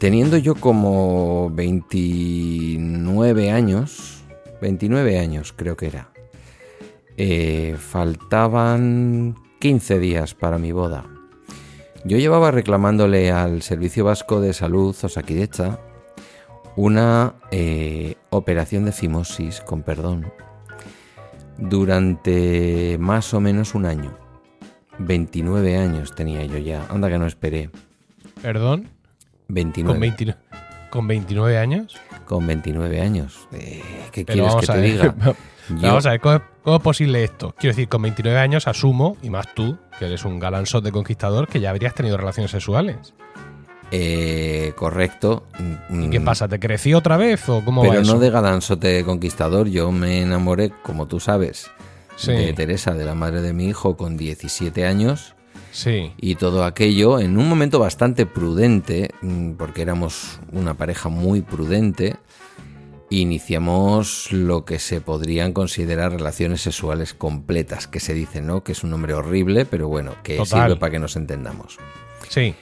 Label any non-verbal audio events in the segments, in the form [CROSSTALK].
teniendo yo como 29 años, 29 años creo que era, eh, faltaban 15 días para mi boda. Yo llevaba reclamándole al Servicio Vasco de Salud Osakidecha una eh, operación de fimosis, con perdón, durante más o menos un año. 29 años tenía yo ya. Anda que no esperé. ¿Perdón? 29. ¿Con, 29 años? Con 29 años. Eh, ¿Qué quieres que te diga? [LAUGHS] Vamos a ver, ¿cómo, es posible esto? Quiero decir, con 29 años asumo, y más tú, que eres un de conquistador, que ya habrías tenido relaciones sexuales. Eh, correcto. ¿Y qué mm. pasa? ¿Te creció otra vez o cómo Pero va no de galanzote conquistador. Yo me enamoré, como tú sabes, de Teresa, de la madre de mi hijo, con 17 años. Sí. Y todo aquello en un momento bastante prudente, mm, porque éramos una pareja muy prudente, iniciamos lo que se podrían considerar relaciones sexuales completas, que se dice, ¿no? Que es un nombre horrible, pero bueno, que sirve para que nos entendamos. Sí.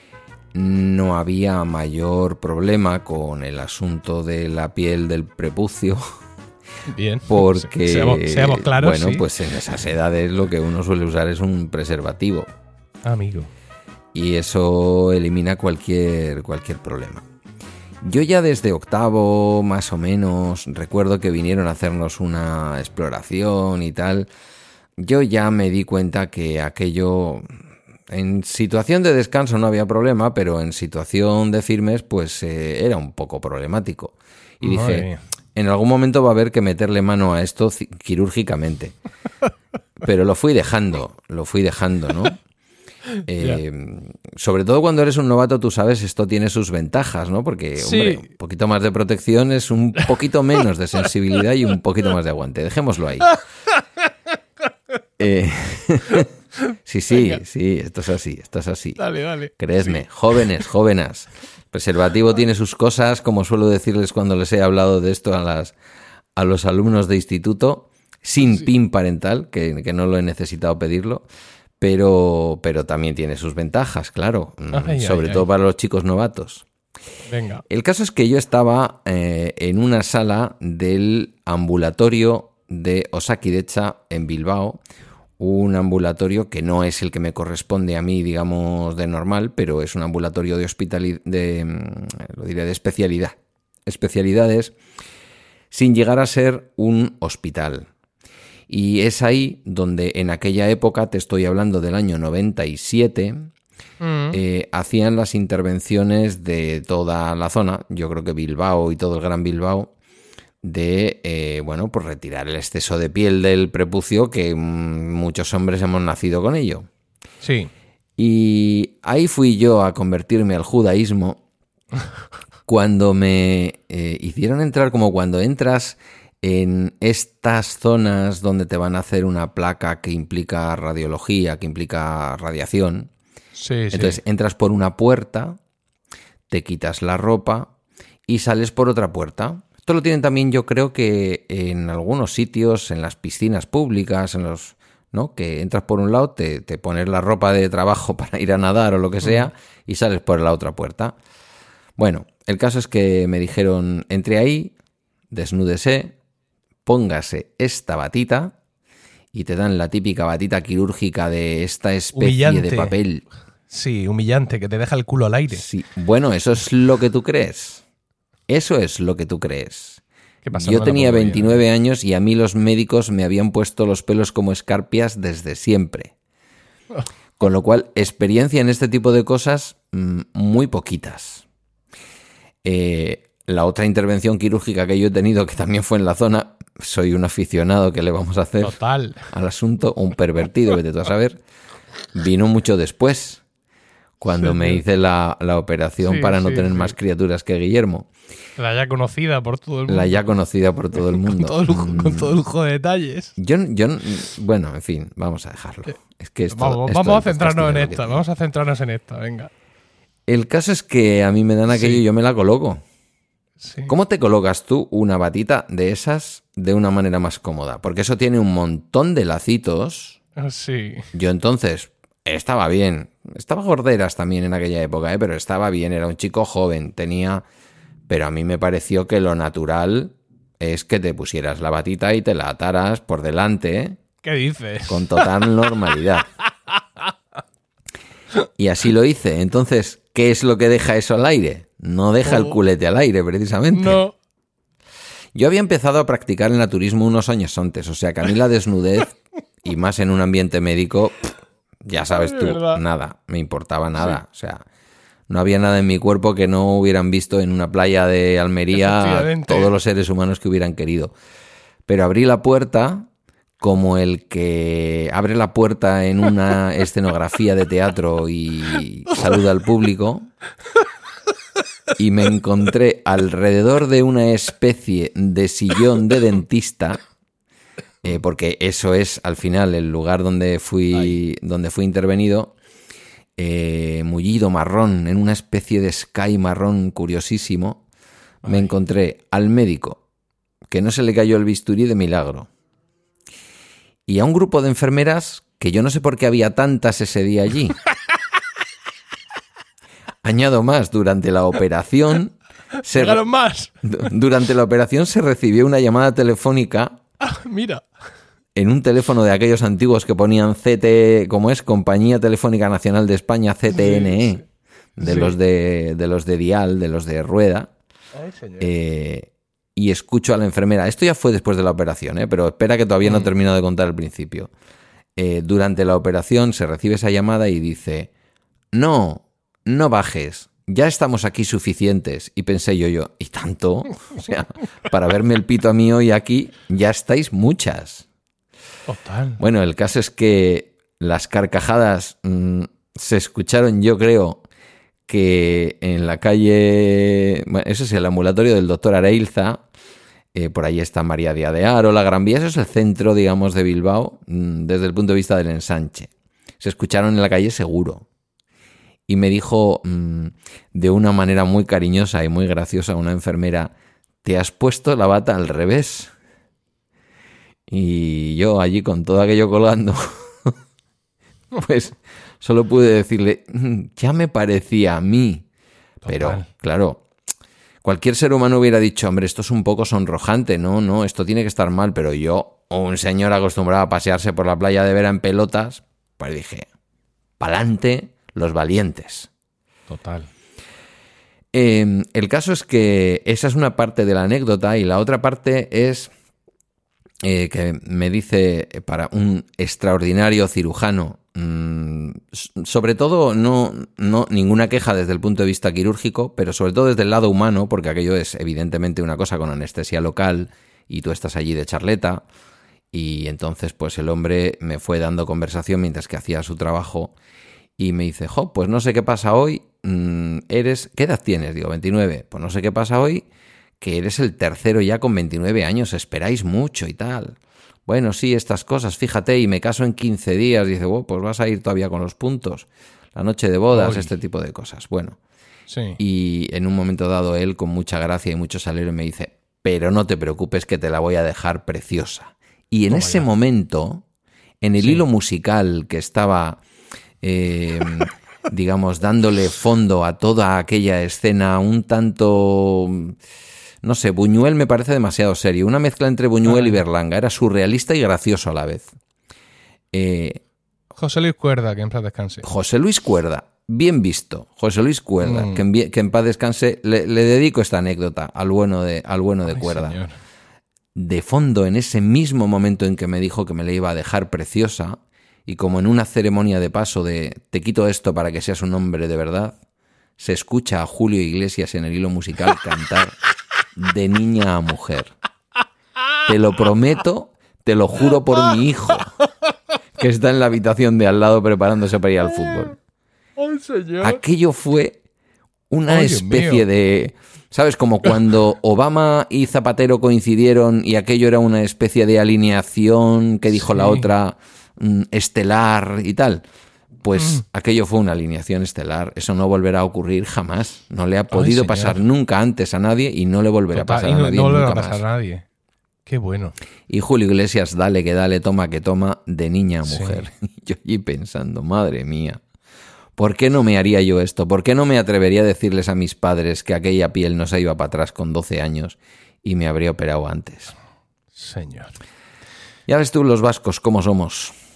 No había mayor problema con el asunto de la piel del prepucio. Bien. [LAUGHS] Porque, seamos, claros. Bueno, pues en esas edades lo que uno suele usar es un preservativo. Amigo. Y eso elimina cualquier, cualquier problema. Yo ya desde octavo, más o menos, recuerdo que vinieron a hacernos una exploración y tal. Yo ya me di cuenta que aquello en situación de descanso no había problema, pero en situación de firmes pues eh, era un poco problemático. Y dije, en algún momento va a haber que meterle mano a esto quirúrgicamente. [LAUGHS] Pero lo fui dejando, lo fui dejando, ¿no? Eh, sobre todo cuando eres un novato, tú sabes, esto tiene sus ventajas, ¿no? Porque, hombre, un poquito más de protección es un poquito menos de sensibilidad y un poquito más de aguante. Dejémoslo ahí. Eh, [LAUGHS] sí, sí, sí, esto es así, esto es así. Dale, dale. Créesme, jóvenes, jóvenes. Preservativo tiene sus cosas, como suelo decirles cuando les he hablado de esto a, las, a los alumnos de instituto, sin PIN parental, que, que no lo he necesitado pedirlo pero, pero también tiene sus ventajas, claro, mm, [LAUGHS] sobre todo para los chicos novatos. Venga. El caso es que yo estaba eh, en una sala del ambulatorio de Osakidecha en Bilbao, un ambulatorio que no es el que me corresponde a mí, digamos, de normal, pero es un ambulatorio de hospitalidad, de, mm, lo diré, de especialidad, especialidades, sin llegar a ser un hospital. Y es ahí donde en aquella época, te estoy hablando del año 97, mm. eh, hacían las intervenciones de toda la zona, yo creo que Bilbao y todo el Gran Bilbao, de, eh, bueno, pues retirar el exceso de piel del prepucio que mm, muchos hombres hemos nacido con ello. Sí. Y ahí fui yo a convertirme al judaísmo [LAUGHS] cuando me eh, hicieron entrar como cuando entras en estas zonas donde te van a hacer una placa que implica radiología, que implica radiación. Entonces entras por una puerta, te quitas la ropa y sales por otra puerta. Esto lo tienen también yo creo que en algunos sitios, en las piscinas públicas, en los... ¿no? Que entras por un lado, te, te pones la ropa de trabajo [LAUGHS] para ir a nadar o lo que sea y sales por la otra puerta. Bueno, el caso es que me dijeron, entre ahí, desnúdese, póngase esta batita y te dan la típica batita quirúrgica de esta especie de papel. Sí, humillante, que te deja el culo al aire. Sí, bueno, eso es lo que tú crees. Eso es lo que tú crees. Yo tenía 29 años y a mí los médicos me habían puesto los pelos como escarpias desde siempre. Con lo cual, experiencia en este tipo de cosas, mm, muy poquitas. Eh, la otra intervención quirúrgica que yo he tenido, que también fue en la zona, soy un aficionado que le vamos a hacer Total. al asunto, un pervertido, vete tú a saber, vino mucho después, cuando me hice la, operación para no tener más criaturas que Guillermo. La ya conocida por todo el mundo. La ya conocida por todo el [LAUGHS] mundo. con, todo lujo, de detalles. Yo, yo, bueno, en fin, vamos a dejarlo. Es que vamos, vamos a centrarnos en esta, vamos a centrarnos en esta, venga. El caso es que a mí me dan aquello y yo me la coloco. ¿Cómo te colocas tú una batita de esas de una manera más cómoda? Porque eso tiene un montón de lacitos. Ah, sí. Yo entonces estaba bien. Estaba gorderas también en aquella época, ¿eh? pero estaba bien. Era un chico joven, tenía... Pero a mí me pareció que lo natural es que te pusieras la batita y te la ataras por delante. ¿Qué dices? Con total [LAUGHS] normalidad. Y así lo hice. Entonces, ¿qué es lo que deja eso al aire? No deja el culete al aire, precisamente. No. Yo había empezado a practicar el naturismo unos años antes, o sea que a mí la desnudez, y más en un ambiente médico, ya sabes tú, nada, me importaba nada. O sea, no había nada en mi cuerpo que no hubieran visto en una playa de Almería todos los seres humanos que hubieran querido. Pero abrí la puerta como el que abre la puerta en una escenografía de teatro y saluda al público. Y me encontré alrededor de una especie de sillón de dentista, eh, porque eso es al final el lugar donde fui, donde fui intervenido, eh, mullido marrón, en una especie de sky marrón curiosísimo, me encontré al médico, que no se le cayó el bisturí de milagro y a un grupo de enfermeras que yo no sé por qué había tantas ese día allí. [LAUGHS] Añado más, durante la operación... [LAUGHS] Se más. Durante la operación se recibió una llamada telefónica. Ah, mira. En un teléfono de aquellos antiguos que ponían CT, como es Compañía Telefónica Nacional de España, CTNE, de los de, de los de Dial, de los de Rueda. Ay, señor. Eh, y escucho a la enfermera. Esto ya fue después de la operación, ¿eh? pero espera que todavía no he mm. terminado de contar el principio. Eh, durante la operación se recibe esa llamada y dice, no, no bajes, ya estamos aquí suficientes. Y pensé yo, yo, ¿y tanto? [LAUGHS] O sea, para verme el pito a mí hoy aquí, ya estáis muchas. Total. Bueno, el caso es que las carcajadas mm, se escucharon, yo creo, que en la calle, bueno, ese es el ambulatorio del doctor Areilza, eh, por ahí está María Díaz de Aro, la Gran Vía, eso es el centro, digamos, de Bilbao mm, desde el punto de vista del ensanche. Se escucharon en la calle seguro. Y me dijo mm, de una manera muy cariñosa y muy graciosa una enfermera, te has puesto la bata al revés. Y yo allí con todo aquello colgando, [LAUGHS] pues solo pude decirle, mm, ya me parecía a mí. Pero, claro, Cualquier ser humano hubiera dicho, hombre, esto es un poco sonrojante, no, no, esto tiene que estar mal, pero yo, un señor acostumbrado a pasearse por la playa de vera en pelotas, pues dije, pa'lante los valientes. Total. Em, el caso es que esa es una parte de la anécdota y la otra parte es eh, que me dice para un extraordinario cirujano Mm, sobre todo, no, no ninguna queja desde el punto de vista quirúrgico, pero sobre todo desde el lado humano, porque aquello es evidentemente una cosa con anestesia local y tú estás allí de charleta. Y entonces, pues el hombre me fue dando conversación mientras que hacía su trabajo y me dice, jo, pues no sé qué pasa hoy, mm, eres, ¿qué edad tienes? Digo, 29. Pues no sé qué pasa hoy, que eres el tercero ya con 29 años, esperáis mucho y tal bueno, sí, estas cosas, fíjate, y me caso en 15 días, dice, oh, pues vas a ir todavía con los puntos, la noche de bodas, este tipo de cosas. Bueno, sí. y en un momento dado él, con mucha gracia y mucho salero, me dice, pero no te preocupes que te la voy a dejar preciosa. Y en ese momento, en el hilo musical que estaba, eh, [LAUGHS] digamos, dándole fondo a toda aquella escena un tanto no sé, Buñuel me parece demasiado serio. Una mezcla entre Buñuel y Berlanga. Era surrealista y gracioso a la vez. Eh, José Luis Cuerda, que en paz descanse. José Luis Cuerda, bien visto. José Luis Cuerda, mm. que, en, paz descanse. Le, dedico esta anécdota al bueno de, al bueno de Cuerda. De fondo, en ese mismo momento en que me dijo que me la iba a dejar preciosa, y como en una ceremonia de paso de te quito esto para que seas un hombre de verdad, se escucha a Julio Iglesias en el hilo musical [LAUGHS] cantar de niña a mujer. Te lo prometo, te lo juro por mi hijo, que está en la habitación de al lado preparándose para ir al fútbol. Aquello fue una especie de... ¿Sabes? Como cuando Obama y Zapatero coincidieron y aquello era una especie de alineación que dijo la otra mm, estelar y tal. Pues mm. aquello fue una alineación estelar. Eso no volverá a ocurrir jamás. No le ha podido pasar nunca antes a nadie y no le volverá a pasar a nadie. No le va a pasar a nadie. Qué bueno. Y Julio Iglesias, dale que dale, toma que toma, de niña a mujer. [LAUGHS] Yo allí pensando, madre mía. ¿Por qué no me haría yo esto? ¿Por qué no me atrevería a decirles a mis padres que aquella piel no se iba para atrás con 12 años y me habría operado antes? Señor. Ya ves tú los vascos cómo somos.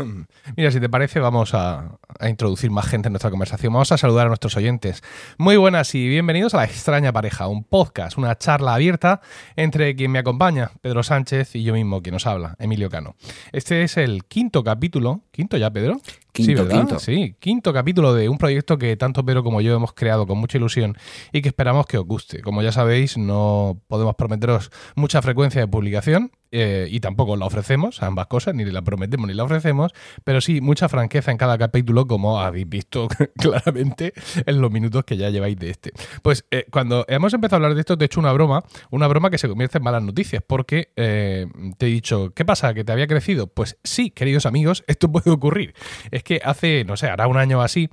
[LAUGHS] Mira, si te parece, vamos a, introducir más gente en nuestra conversación. Vamos a saludar a nuestros oyentes. Muy buenas y bienvenidos a La extraña pareja, un podcast, una charla abierta entre quien me acompaña, Pedro Sánchez, y yo mismo, quien nos habla, Emilio Cano. Este es el quinto capítulo. ¿Quinto ya, Pedro? Quinto, sí, quinto. Sí, quinto capítulo de un proyecto que tanto Pedro como yo hemos creado con mucha ilusión y que esperamos que os guste. Como ya sabéis, no podemos prometeros mucha frecuencia de publicación eh, y tampoco la ofrecemos, ambas cosas, ni la prometemos ni la ofrecemos, pero sí mucha franqueza en cada capítulo, como habéis visto [LAUGHS] claramente en los minutos que ya lleváis de este. Pues eh, cuando hemos empezado a hablar de esto, te he hecho una broma, una broma que se convierte en malas noticias, porque eh, te he dicho, ¿qué pasa? ¿Que te había crecido? Pues sí, queridos amigos, [LAUGHS] esto puede ocurrir. Es que hace, no sé, hará un año así,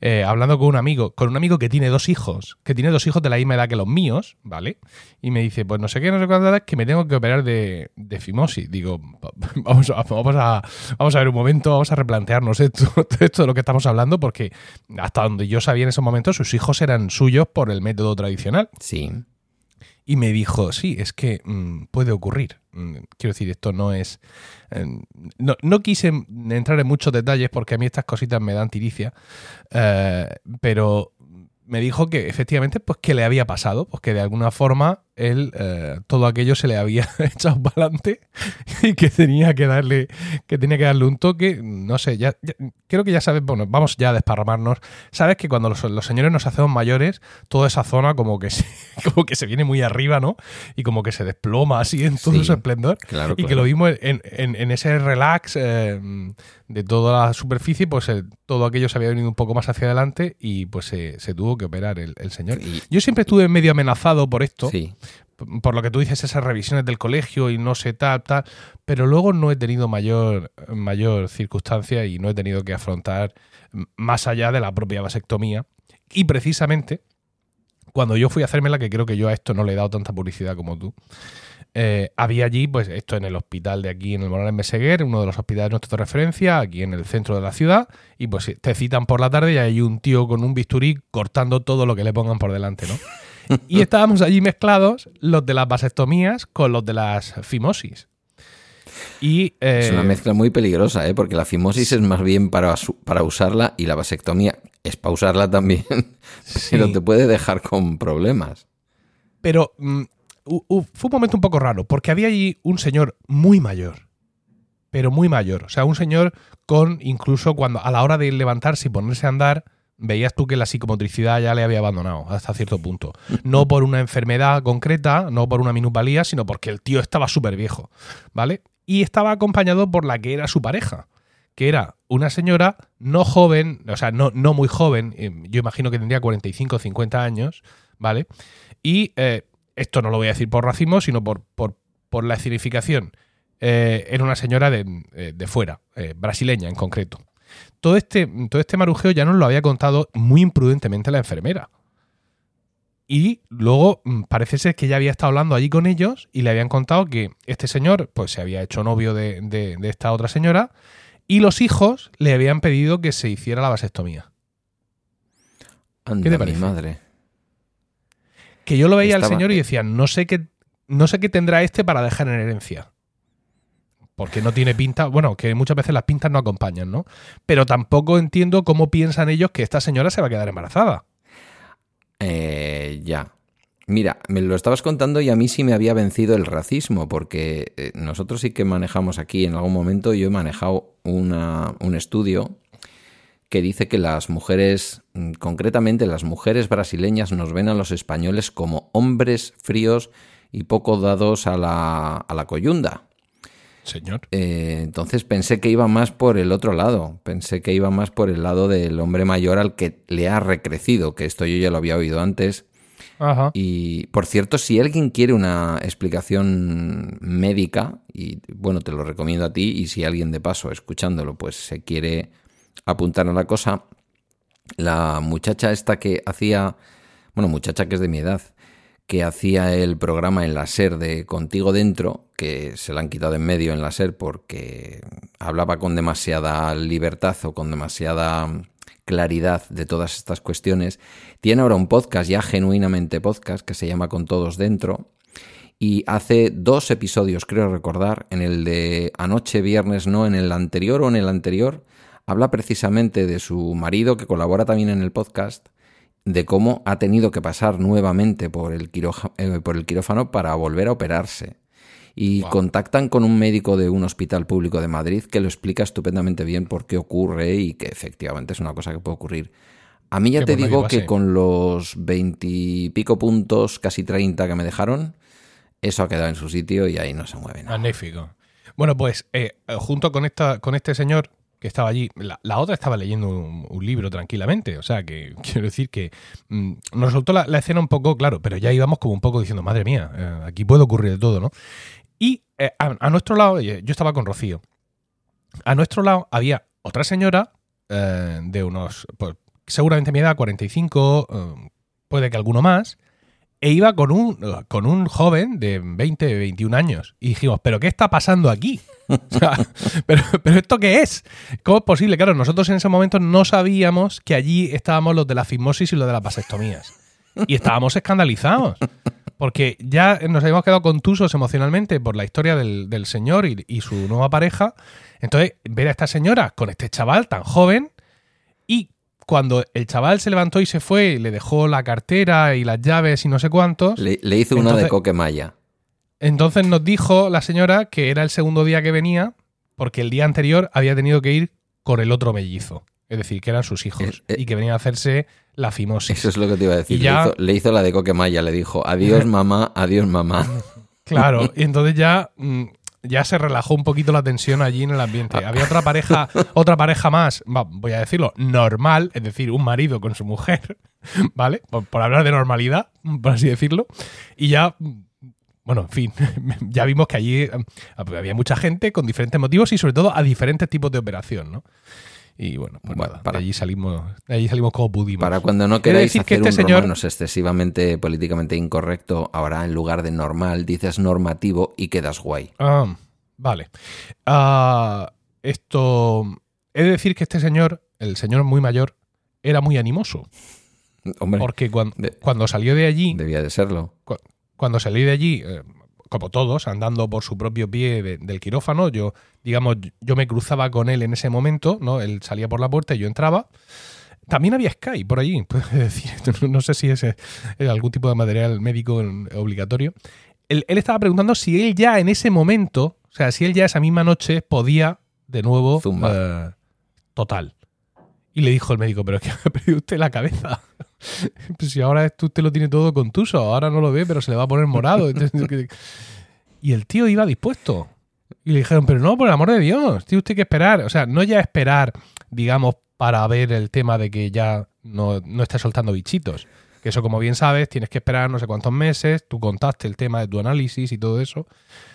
eh, hablando con un amigo, con un amigo que tiene dos hijos, que tiene dos hijos de la misma edad que los míos, ¿vale? Y me dice, pues no sé qué, no sé cuándo edad, que me tengo que operar de, de fimosis. Digo, vamos a, vamos, a, vamos a ver un momento, vamos a replantearnos esto, [LAUGHS] esto de lo que estamos hablando, porque hasta donde yo sabía en ese momento, sus hijos eran suyos por el método tradicional. Sí. Y me dijo, sí, es que mm, puede ocurrir. Mm, quiero decir, esto no es... eh, no, no quise entrar en muchos detalles porque a mí estas cositas me dan tiricia, eh, pero me dijo que efectivamente, pues que le había pasado, pues que de alguna forma él, eh, todo aquello se le había [LAUGHS] echado para adelante y que tenía que darle, que tenía que darle un toque, no sé, ya, ya- creo que ya sabes, bueno, vamos ya a desparramarnos. Sabes que cuando los, los señores nos hacemos mayores, toda esa zona como que se, [LAUGHS] como que se viene muy arriba, ¿no? Y como que se desploma así en todo Sí, su esplendor. claro, y que lo vimos en, en- en ese relax eh, de toda la superficie, pues eh, todo aquello se había venido un poco más hacia adelante y pues se, se tuvo que operar el, el señor. Y- Yo siempre estuve medio amenazado por esto, Sí. Por lo que tú dices, esas revisiones del colegio y no sé tal, tal, pero luego no he tenido mayor, mayor circunstancia y no he tenido que afrontar más allá de la propia vasectomía. Y precisamente, cuando yo fui a hacérmela, que creo que yo a esto no le he dado tanta publicidad como tú, eh, había allí, pues esto en el hospital de aquí, en el Moral en Meseguer, uno de los hospitales nuestros de referencia, aquí en el centro de la ciudad, y pues te citan por la tarde y hay un tío con un bisturí cortando todo lo que le pongan por delante, ¿no? [LAUGHS] Y estábamos allí mezclados los de las vasectomías con los de las fimosis. Y, eh, Es una mezcla muy peligrosa, ¿eh? porque la fimosis es más bien para, para usarla y la vasectomía es para usarla también, [LAUGHS] pero Sí. te puede dejar con problemas. Pero fue un momento un poco raro, porque había allí un señor muy mayor, pero muy mayor. O sea, un señor con, incluso cuando a la hora de levantarse y ponerse a andar, veías tú que la psicomotricidad ya le había abandonado hasta cierto punto. No [LAUGHS] por una enfermedad concreta, no por una minupalía, sino porque el tío estaba súper viejo, ¿vale? Y estaba acompañado por la que era su pareja, que era una señora no joven, o sea, no, no muy joven, eh, yo imagino que tendría 45 o 50 años, ¿vale? Y eh, esto no lo voy a decir por racismo, sino por, por, por la escenificación. Eh, era una señora de, eh, de fuera, eh, brasileña en concreto. Todo este, todo este marujeo ya nos lo había contado muy imprudentemente la enfermera. Y luego mm, parece ser que ya había estado hablando allí con ellos y le habían contado que este señor pues se había hecho novio de, de- de esta otra señora y los hijos le habían pedido que se hiciera la vasectomía. Anda, ¿Qué te mi parece? madre. Que yo lo veía al señor y decía, no sé qué, no sé qué tendrá este para dejar en herencia. Porque no tiene pinta, bueno, que muchas veces las pintas no acompañan, ¿no? Pero tampoco entiendo cómo piensan ellos que esta señora se va a quedar embarazada. Eh, ya. Mira, me lo estabas contando y a mí sí me había vencido el racismo, porque eh, nosotros sí que manejamos aquí en algún momento, yo he manejado una- un estudio que dice que las mujeres, mm, concretamente las mujeres brasileñas, nos ven a los españoles como hombres fríos y poco dados a la, a la coyunda. Señor. Eh, entonces pensé que iba más por el otro lado, pensé que iba más por el lado del hombre mayor al que le ha recrecido, que esto yo ya lo había oído antes. Ajá. Y por cierto, si alguien quiere una explicación médica, y bueno, te lo recomiendo a ti, y si alguien de paso escuchándolo, pues se quiere apuntar a la cosa, la muchacha esta que hacía, bueno, muchacha que es de mi edad, que hacía el programa en la SER de Contigo Dentro, que se la han quitado en medio en la SER porque hablaba con demasiada libertad o con demasiada claridad de todas estas cuestiones. Tiene ahora un podcast, ya genuinamente podcast, que se llama Con Todos Dentro. Y hace dos episodios, creo recordar, en el de anoche, viernes, no, en el anterior o en el anterior, habla precisamente de su marido, que colabora también en el podcast, de cómo ha tenido que pasar nuevamente por el, eh, por el quirófano para volver a operarse. Y contactan con un médico de un hospital público de Madrid que lo explica estupendamente bien por qué ocurre y que efectivamente es una cosa que puede ocurrir. A mí ya te digo que con los veintipico puntos, casi treinta que me dejaron, eso ha quedado en su sitio y ahí no se mueve nada. Magnífico. Bueno, pues eh, junto con, esta, con este señor que estaba allí, la, otra estaba leyendo un, libro tranquilamente. O sea, que [LAUGHS] quiero decir que mm, nos resultó la, escena un poco, claro, pero ya íbamos como un poco diciendo, madre mía, eh, aquí puede ocurrir de todo, ¿no? Y eh, a, nuestro lado, yo estaba con Rocío, a nuestro lado había otra señora de unos, pues, seguramente mi edad, 45, puede que alguno más, e iba con un, con un joven de 20, 21 años. Y dijimos, ¿pero qué está pasando aquí? [LAUGHS] ¿pero, ¿pero, esto qué es? ¿Cómo es posible? Claro, nosotros en ese momento no sabíamos que allí estábamos los de la fimosis y los de las vasectomías. Y estábamos escandalizados. Porque ya nos habíamos quedado contusos emocionalmente por la historia del, del señor y, su nueva pareja. Entonces, ver a esta señora con este chaval tan joven cuando el chaval se levantó y se fue, le dejó la cartera y las llaves y no sé cuántos. Le, hizo uno de coquemaya. Entonces nos dijo la señora que era el segundo día que venía, porque el día anterior había tenido que ir con el otro mellizo. Es decir, que eran sus hijos. Eh, y que venían a hacerse la fimosis. Eso es lo que te iba a decir. le, hizo, le, hizo, la de coquemaya, le dijo, adiós [LAUGHS] mamá, adiós mamá. Claro, y entonces ya mm, ya se relajó un poquito la tensión allí en el ambiente. Ah. Había otra pareja, [LAUGHS] otra pareja más, voy a decirlo, normal, es decir, un marido con su mujer, [LAUGHS] ¿vale? Por, hablar de normalidad, por así decirlo. Y ya, bueno, en fin, [LAUGHS] ya vimos que allí eh, había mucha gente con diferentes motivos y sobre todo a diferentes tipos de operación, ¿no? Y bueno, pues nada, para, allí salimos, allí salimos como pudimos. Para cuando no queráis decir hacer que este un señor... excesivamente políticamente incorrecto, ahora en lugar de normal dices normativo y quedas guay. Ah, vale. Ah, esto... He de decir que este señor, el señor muy mayor, era muy animoso. Hombre, porque cuando, cuando salió de allí... Debía de serlo. cuando salí de allí, eh, como todos, andando por su propio pie del quirófano. Yo, digamos, yo me cruzaba con él en ese momento, ¿no? Él salía por la puerta y yo entraba. También había Sky por allí, [LAUGHS] decir, [LAUGHS] no sé si es algún tipo de material médico obligatorio. Él, estaba preguntando si él ya en ese momento, o sea, si él ya esa misma noche podía de nuevo... Uh, total. Y le dijo el médico, pero es que ha perdido usted la cabeza. [LAUGHS] pues si ahora usted lo tiene todo contuso, ahora no lo ve, pero se le va a poner morado. [LAUGHS] y el tío iba dispuesto. Y le dijeron, pero no, por el amor de Dios, tiene usted que esperar. O sea, no ya esperar, digamos, para ver el tema de que ya no, no está soltando bichitos. Que eso, como bien sabes, tienes que esperar no sé cuántos meses, tú contaste el tema de tu análisis y todo eso.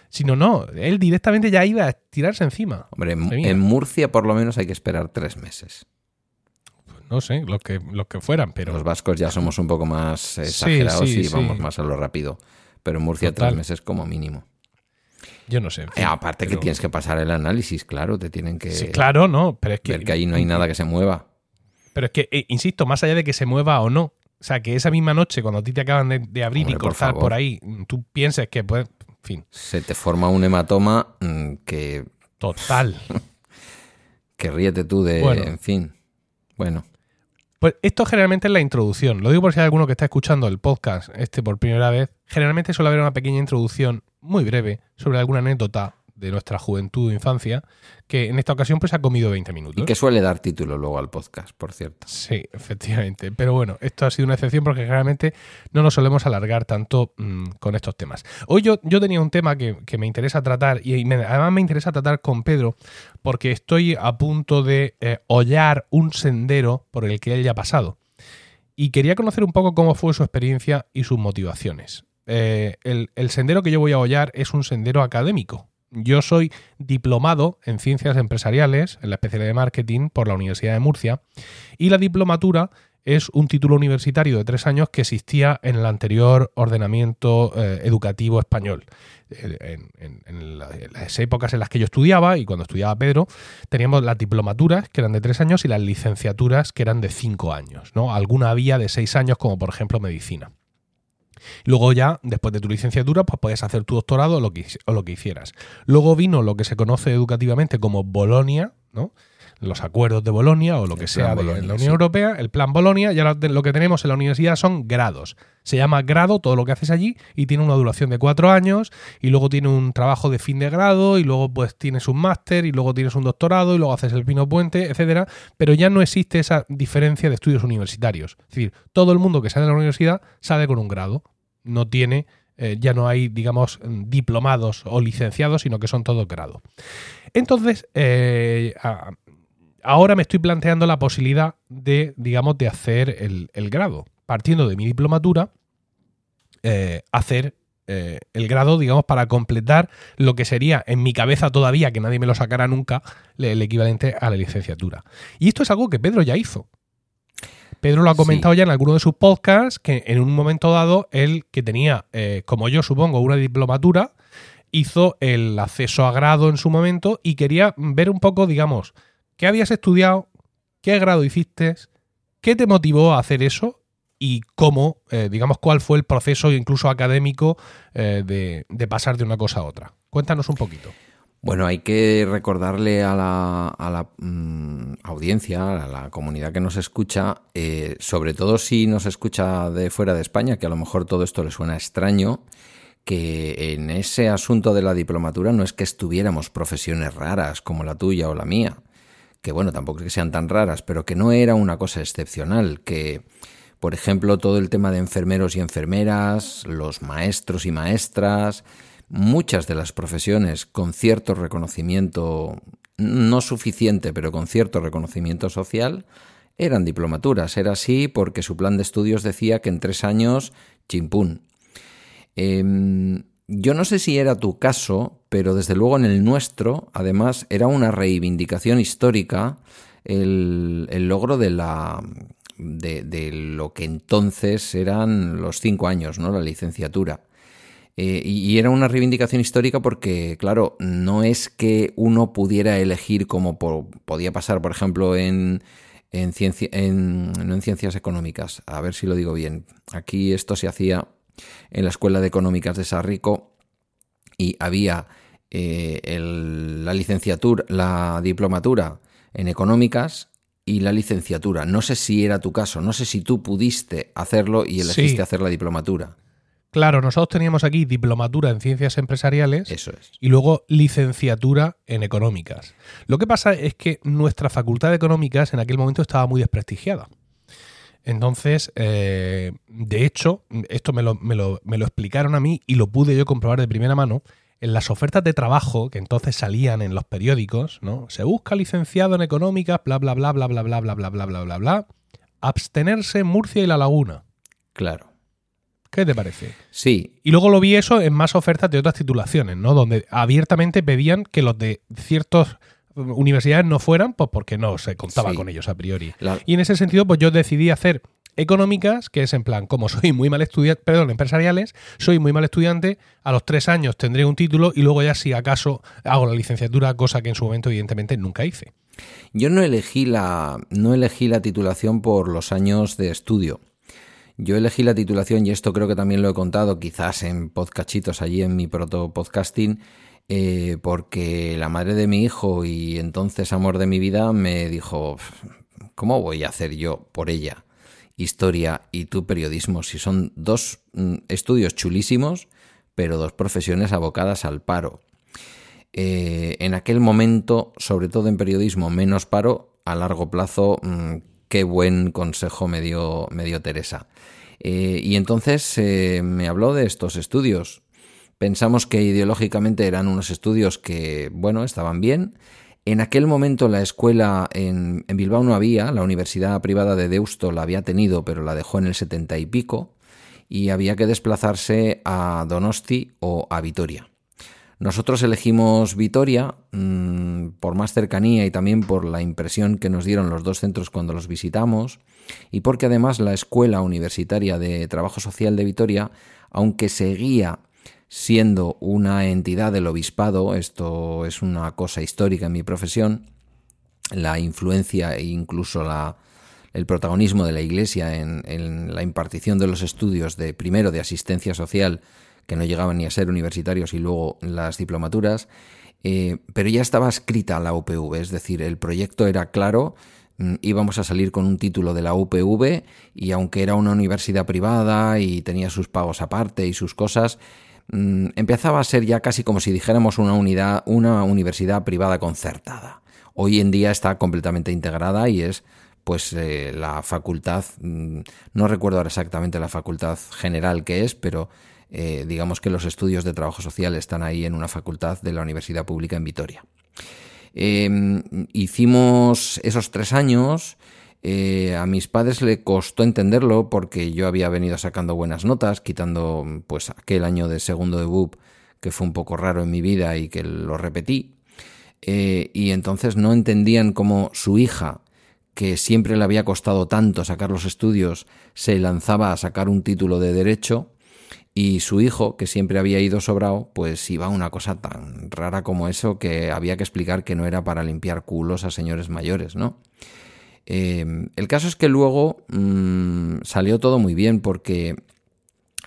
Sino no, él directamente ya iba a tirarse encima. Hombre, en Murcia por lo menos hay que esperar tres meses no sé, los que, los que fueran, pero... Los vascos ya somos un poco más exagerados y vamos más a lo rápido, pero en Murcia tres meses como mínimo. Yo no sé. Eh, aparte que tienes que pasar el análisis, claro, te tienen que... Sí, claro, no, pero es que... Ver que ahí no hay nada que se mueva. Pero es que, eh, insisto, más allá de que se mueva o no, o sea, que esa misma noche, cuando a ti te acaban de, abrir y cortar por, ahí, tú pienses que, pues, en fin. Se te forma un hematoma mm, que... Total. [LAUGHS] que ríete tú de... En fin. Bueno. Pues esto generalmente es la introducción. Lo digo por si hay alguno que está escuchando el podcast este por primera vez. Generalmente suele haber una pequeña introducción muy breve sobre alguna anécdota de nuestra juventud o infancia, que en esta ocasión pues ha comido 20 minutos. Y que suele dar título luego al podcast, por cierto. Sí, efectivamente. Pero bueno, esto ha sido una excepción porque generalmente no nos solemos alargar tanto mm, con estos temas. Hoy yo, yo tenía un tema que, me interesa tratar y además me interesa tratar con Pedro porque estoy a punto de eh, hollar un sendero por el que él ya ha pasado. Y quería conocer un poco cómo fue su experiencia y sus motivaciones. Eh, el, el, sendero que yo voy a hollar es un sendero académico, yo soy diplomado en ciencias empresariales, en la especialidad de marketing por la Universidad de Murcia, y la diplomatura es un título universitario de tres años que existía en el anterior ordenamiento eh, educativo español. Eh, en, las épocas en las que yo estudiaba y cuando estudiaba Pedro, teníamos las diplomaturas que eran de tres años y las licenciaturas que eran de cinco años. ¿no? Alguna había de seis años, como por ejemplo medicina. Luego ya, después de tu licenciatura, pues puedes hacer tu doctorado o lo que, o lo que hicieras. Luego vino lo que se conoce educativamente como Bolonia, ¿no? Los acuerdos de Bolonia o lo que sea de la Unión Europea, el plan Bolonia, y ahora lo que tenemos en la universidad son grados. Se llama grado todo lo que haces allí y tiene una duración de cuatro años y luego tiene un trabajo de fin de grado y luego pues tienes un máster y luego tienes un doctorado y luego haces el pino puente, etcétera, pero ya no existe esa diferencia de estudios universitarios. Es decir, todo el mundo que sale de la universidad sale con un grado, no tiene eh, ya no hay, digamos, diplomados o licenciados, sino que son todos grados. Entonces, eh, ahora me estoy planteando la posibilidad de, digamos, de hacer el, grado. Partiendo de mi diplomatura, eh, hacer eh, el grado, digamos, para completar lo que sería en mi cabeza todavía, que nadie me lo sacará nunca, el equivalente a la licenciatura. Y esto es algo que Pedro ya hizo. Pedro lo ha comentado ya en alguno de sus podcasts, que en un momento dado, él que tenía, eh, como yo supongo, una diplomatura, hizo el acceso a grado en su momento y quería ver un poco, digamos, ¿Qué habías estudiado? ¿Qué grado hiciste? ¿Qué te motivó a hacer eso? Y cómo, eh, digamos, cuál fue el proceso incluso académico eh, de, pasar de una cosa a otra. Cuéntanos un poquito. Bueno, hay que recordarle a la, mm, audiencia, a la comunidad que nos escucha, eh, sobre todo si nos escucha de fuera de España, que a lo mejor todo esto le suena extraño, que en ese asunto de la diplomatura no es que estuviéramos profesiones raras como la tuya o la mía que bueno, tampoco es que sean tan raras, pero que no era una cosa excepcional, que por ejemplo todo el tema de enfermeros y enfermeras, los maestros y maestras, muchas de las profesiones con cierto reconocimiento, no suficiente, pero con cierto reconocimiento social, eran diplomaturas. Era así porque su plan de estudios decía que en tres años, chimpún. Em, yo no sé si era tu caso, pero desde luego en el nuestro, además, era una reivindicación histórica el, logro de la de, lo que entonces eran los cinco años, ¿no? La licenciatura. Eh, y, era una reivindicación histórica porque, claro, no es que uno pudiera elegir como podía pasar, por ejemplo, en, en, en, en ciencias económicas. A ver si lo digo bien. Aquí esto se hacía en la Escuela de Económicas de Sarrico y había eh, la licenciatura, la diplomatura en económicas y la licenciatura. No sé si era tu caso, no sé si tú pudiste hacerlo y elegiste hacer la diplomatura. Claro, nosotros teníamos aquí diplomatura en ciencias empresariales Eso es. y luego licenciatura en económicas. Lo que pasa es que nuestra facultad de económicas en aquel momento estaba muy desprestigiada. Entonces, eh, de hecho, esto me lo, me, lo, me lo explicaron a mí y lo pude yo comprobar de primera mano en las ofertas de trabajo que entonces salían en los periódicos, ¿no? Se busca licenciado en económicas, bla bla bla bla bla bla bla bla bla bla bla bla. Abstenerse en Murcia y La Laguna. Claro. ¿Qué te parece? Sí. Y luego lo vi eso en más ofertas de otras titulaciones, ¿no? Donde abiertamente pedían que los de ciertos universidades no fueran, pues porque no se contaba con ellos a priori. Y en ese sentido, pues yo decidí hacer económicas, que es en plan, como soy muy mal estudiante, perdón, empresariales, soy muy mal estudiante, a los tres años tendré un título y luego ya si acaso hago la licenciatura, cosa que en su momento evidentemente nunca hice. Yo no elegí la, no elegí la titulación por los años de estudio. Yo elegí la titulación, y esto creo que también lo he contado quizás en podcachitos allí en mi proto podcasting, eh, porque la madre de mi hijo y entonces amor de mi vida me dijo, ¿cómo voy a hacer yo por ella historia y tú periodismo si son dos mm, estudios chulísimos, pero dos profesiones abocadas al paro? Eh, en aquel momento, sobre todo en periodismo, menos paro, a largo plazo, mm, qué buen consejo me dio, me dio Teresa. Eh, y entonces me habló de estos estudios Pensamos que ideológicamente eran unos estudios que, bueno, estaban bien. En aquel momento la escuela en, Bilbao no había, la universidad privada de Deusto la había tenido, pero la dejó en el setenta y pico, y había que desplazarse a Donosti o a Vitoria. Nosotros elegimos Vitoria mm, por más cercanía y también por la impresión que nos dieron los dos centros cuando los visitamos y porque además la Escuela Universitaria de Trabajo Social de Vitoria, aunque seguía siendo una entidad del obispado, esto es una cosa histórica en mi profesión, la influencia e incluso la, el protagonismo de la Iglesia en, la impartición de los estudios de primero de asistencia social que no llegaban ni a ser universitarios y luego las diplomaturas, eh, pero ya estaba escrita la UPV, es decir, el proyecto era claro, mm, íbamos a salir con un título de la UPV y aunque era una universidad privada y tenía sus pagos aparte y sus cosas, mm, empezaba a ser ya casi como si dijéramos una unidad, una universidad privada concertada. Hoy en día está completamente integrada y es pues eh, la facultad, mm, no recuerdo ahora exactamente la facultad general que es, pero eh, digamos que los estudios de trabajo social están ahí en una facultad de la Universidad Pública en Vitoria. Em, hicimos esos tres años. Eh, a mis padres le costó entenderlo porque yo había venido sacando buenas notas, quitando pues aquel año de segundo de BUP que fue un poco raro en mi vida y que lo repetí. Eh, y entonces no entendían cómo su hija, que siempre le había costado tanto sacar los estudios, se lanzaba a sacar un título de derecho y su hijo, que siempre había ido sobrado, pues iba a una cosa tan rara como eso que había que explicar que no era para limpiar culos a señores mayores, ¿no? Em, el caso es que luego mmm, salió todo muy bien porque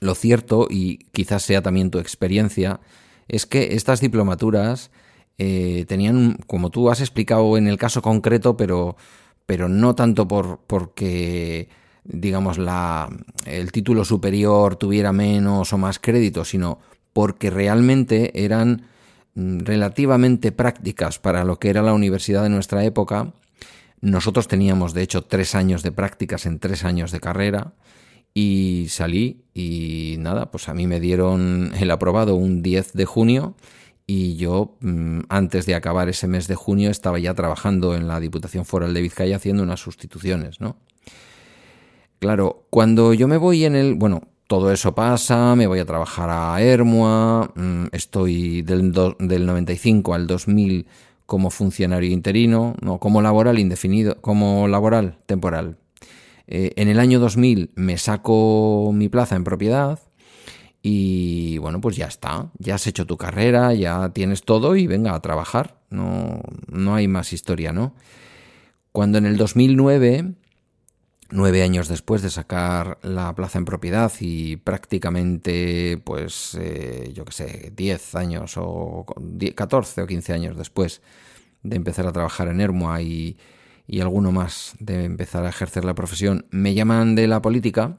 lo cierto, y quizás sea también tu experiencia, es que estas diplomaturas eh, tenían, como tú has explicado en el caso concreto, pero, pero no tanto por, porque digamos, la, el título superior tuviera menos o más crédito, sino porque realmente eran mm, relativamente prácticas para lo que era la universidad de nuestra época. Nosotros teníamos, de hecho, tres años de prácticas en tres años de carrera y salí y nada, pues a mí me dieron el aprobado un 10 de junio y yo mm, antes de acabar ese mes de junio estaba ya trabajando en la Diputación Foral de Vizcaya haciendo unas sustituciones, ¿no? Claro, cuando yo me voy en el... Bueno, todo eso pasa, me voy a trabajar a Hermua, mm, estoy del, del 95 al 2000 como funcionario interino, no, como laboral indefinido, como laboral temporal. Eh, en el año 2000 me saco mi plaza en propiedad y bueno, pues ya está, ya has hecho tu carrera, ya tienes todo y venga a trabajar, no, no hay más historia, ¿no? Cuando en el 2009 nueve años después de sacar la plaza en propiedad y prácticamente, pues, eh, yo qué sé, diez años o catorce o quince años después de empezar a trabajar en Hermoa y, y alguno más de empezar a ejercer la profesión, me llaman de la política,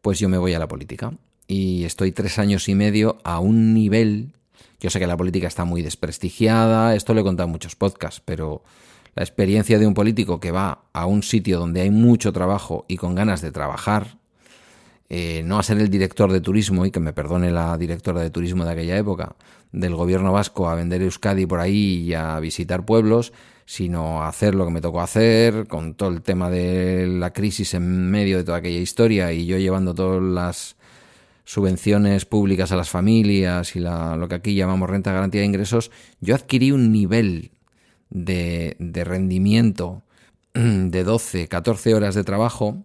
pues yo me voy a la política. Y estoy tres años y medio a un nivel... Yo sé que la política está muy desprestigiada, esto lo he contado en muchos podcasts, pero la experiencia de un político que va a un sitio donde hay mucho trabajo y con ganas de trabajar, eh, no a ser el director de turismo, y que me perdone la directora de turismo de aquella época, del gobierno vasco a vender Euskadi por ahí y a visitar pueblos, sino a hacer lo que me tocó hacer, con todo el tema de la crisis en medio de toda aquella historia y yo llevando todas las subvenciones públicas a las familias y la, lo que aquí llamamos renta garantía de ingresos, yo adquirí un nivel de, rendimiento de 12, 14 horas de trabajo,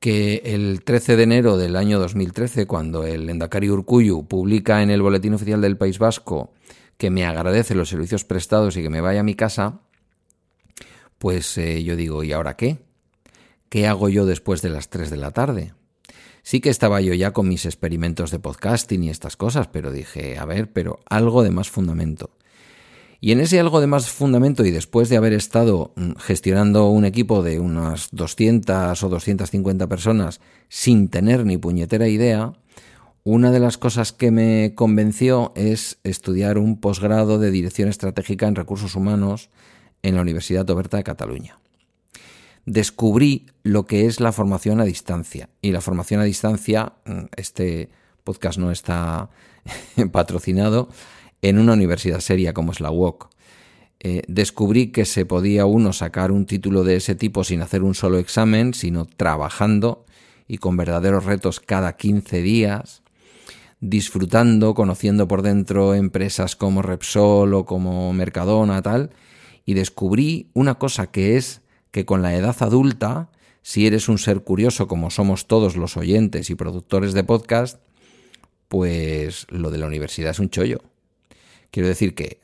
que el 13 de enero del año 2013, cuando el Endacari Urcuyu publica en el Boletín Oficial del País Vasco que me agradece los servicios prestados y que me vaya a mi casa, pues eh, yo digo, ¿y ahora qué? ¿Qué hago yo después de las 3 de la tarde? Sí que estaba yo ya con mis experimentos de podcasting y estas cosas, pero dije, a ver, pero algo de más fundamento. Y en ese algo de más fundamento y después de haber estado mm, gestionando un equipo de unas 200 o 250 personas sin tener ni puñetera idea, una de las cosas que me convenció es estudiar un posgrado de Dirección Estratégica en Recursos Humanos en la Universidad Oberta de Cataluña. Descubrí lo que es la formación a distancia. Y la formación a distancia, mm, este podcast no está [LAUGHS] patrocinado, en una universidad seria como es la UOC. Eh, descubrí que se podía uno sacar un título de ese tipo sin hacer un solo examen, sino trabajando y con verdaderos retos cada 15 días. disfrutando, conociendo por dentro empresas como Repsol o como Mercadona, tal, y descubrí una cosa que es que con la edad adulta, si eres un ser curioso como somos todos los oyentes y productores de podcast, pues lo de la universidad es un chollo. Quiero decir que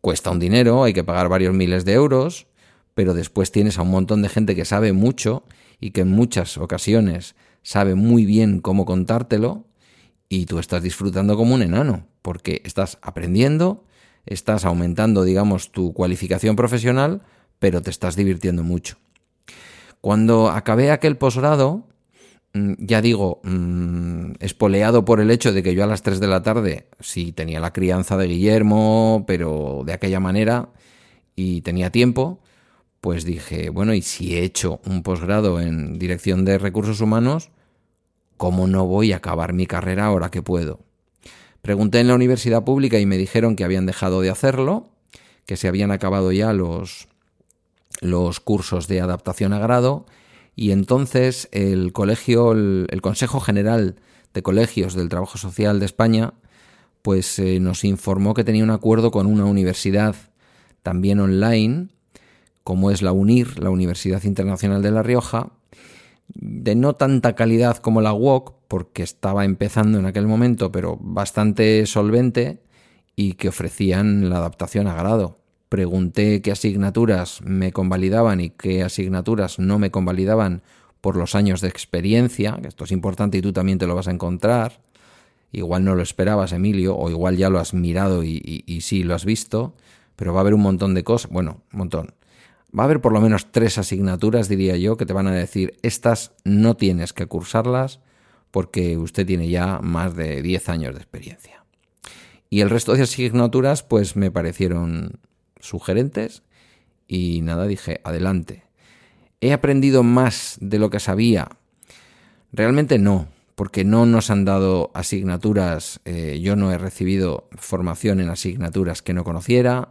cuesta un dinero, hay que pagar varios miles de euros, pero después tienes a un montón de gente que sabe mucho y que en muchas ocasiones sabe muy bien cómo contártelo y tú estás disfrutando como un enano, porque estás aprendiendo, estás aumentando, digamos, tu cualificación profesional, pero te estás divirtiendo mucho. Cuando acabé aquel posgrado, ya digo, mm, espoleado por el hecho de que yo a las 3 de la tarde sí tenía la crianza de Guillermo, pero de aquella manera, y tenía tiempo, pues dije, bueno, y si he hecho un posgrado en dirección de recursos humanos, ¿cómo no voy a acabar mi carrera ahora que puedo? Pregunté en la universidad pública y me dijeron que habían dejado de hacerlo, que se habían acabado ya los, los cursos de adaptación a grado, y entonces el colegio, el, Consejo General de Colegios del Trabajo Social de España, pues eh, nos informó que tenía un acuerdo con una universidad también online, como es la UNIR, la Universidad Internacional de La Rioja, de no tanta calidad como la UOC, porque estaba empezando en aquel momento, pero bastante solvente, y que ofrecían la adaptación a grado. Pregunté qué asignaturas me convalidaban y qué asignaturas no me convalidaban por los años de experiencia, que esto es importante y tú también te lo vas a encontrar. Igual no lo esperabas, Emilio, o igual ya lo has mirado y, y sí lo has visto, pero va a haber un montón de cosas, bueno, un montón Va a haber por lo menos tres asignaturas, diría yo, que te van a decir, estas no tienes que cursarlas porque usted tiene ya más de 10 años de experiencia. Y el resto de asignaturas pues me parecieron sugerentes y nada, dije, adelante. ¿He aprendido más de lo que sabía? Realmente no, porque no nos han dado asignaturas, eh, yo no he recibido formación en asignaturas que no conociera,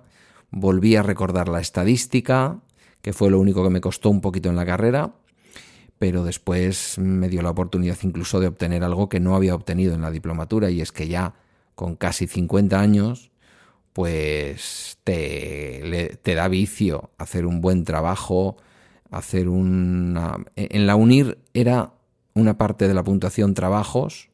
volví a recordar la estadística, que fue lo único que me costó un poquito en la carrera, pero después me dio la oportunidad incluso de obtener algo que no había obtenido en la diplomatura, y es que ya con casi 50 años, pues te, te da vicio hacer un buen trabajo, hacer una... En la UNIR era una parte de la puntuación trabajos,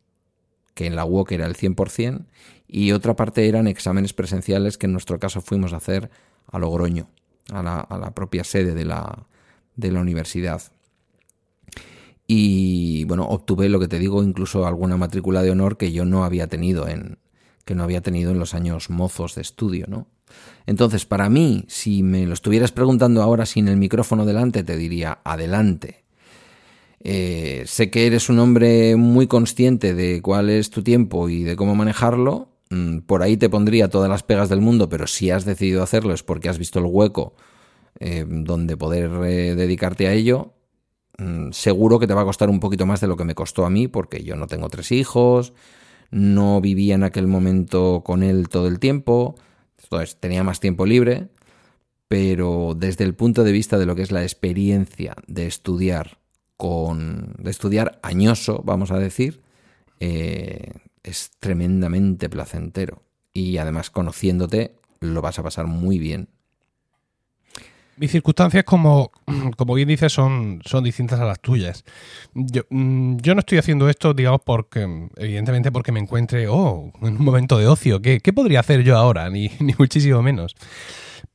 que en la UOC era el 100%, y otra parte eran exámenes presenciales que en nuestro caso fuimos a hacer a Logroño a la, propia sede de la, de la universidad. Y bueno, obtuve lo que te digo, incluso alguna matrícula de honor que yo no había tenido en, que no había tenido en los años mozos de estudio, ¿no? Entonces, para mí, si me lo estuvieras preguntando ahora sin el micrófono delante, te diría, adelante. Eh, sé que eres un hombre muy consciente de cuál es tu tiempo y de cómo manejarlo, Mm, por ahí te pondría todas las pegas del mundo, pero si has decidido hacerlo es porque has visto el hueco eh, donde poder eh, dedicarte a ello. Mm, seguro que te va a costar un poquito más de lo que me costó a mí, porque yo no tengo tres hijos, no vivía en aquel momento con él todo el tiempo, entonces tenía más tiempo libre, pero desde el punto de vista de lo que es la experiencia de estudiar con. de estudiar añoso, vamos a decir, eh, es tremendamente placentero. Y además, conociéndote, lo vas a pasar muy bien. Mis circunstancias, como, [CLEARS THROAT] como bien dices, son, son distintas a las tuyas. Yo, mm, yo, no estoy haciendo esto, digamos, porque, evidentemente, porque me encuentre, oh, en un momento de ocio. ¿Qué, qué podría hacer yo ahora? [LAUGHS] Ni, ni muchísimo menos.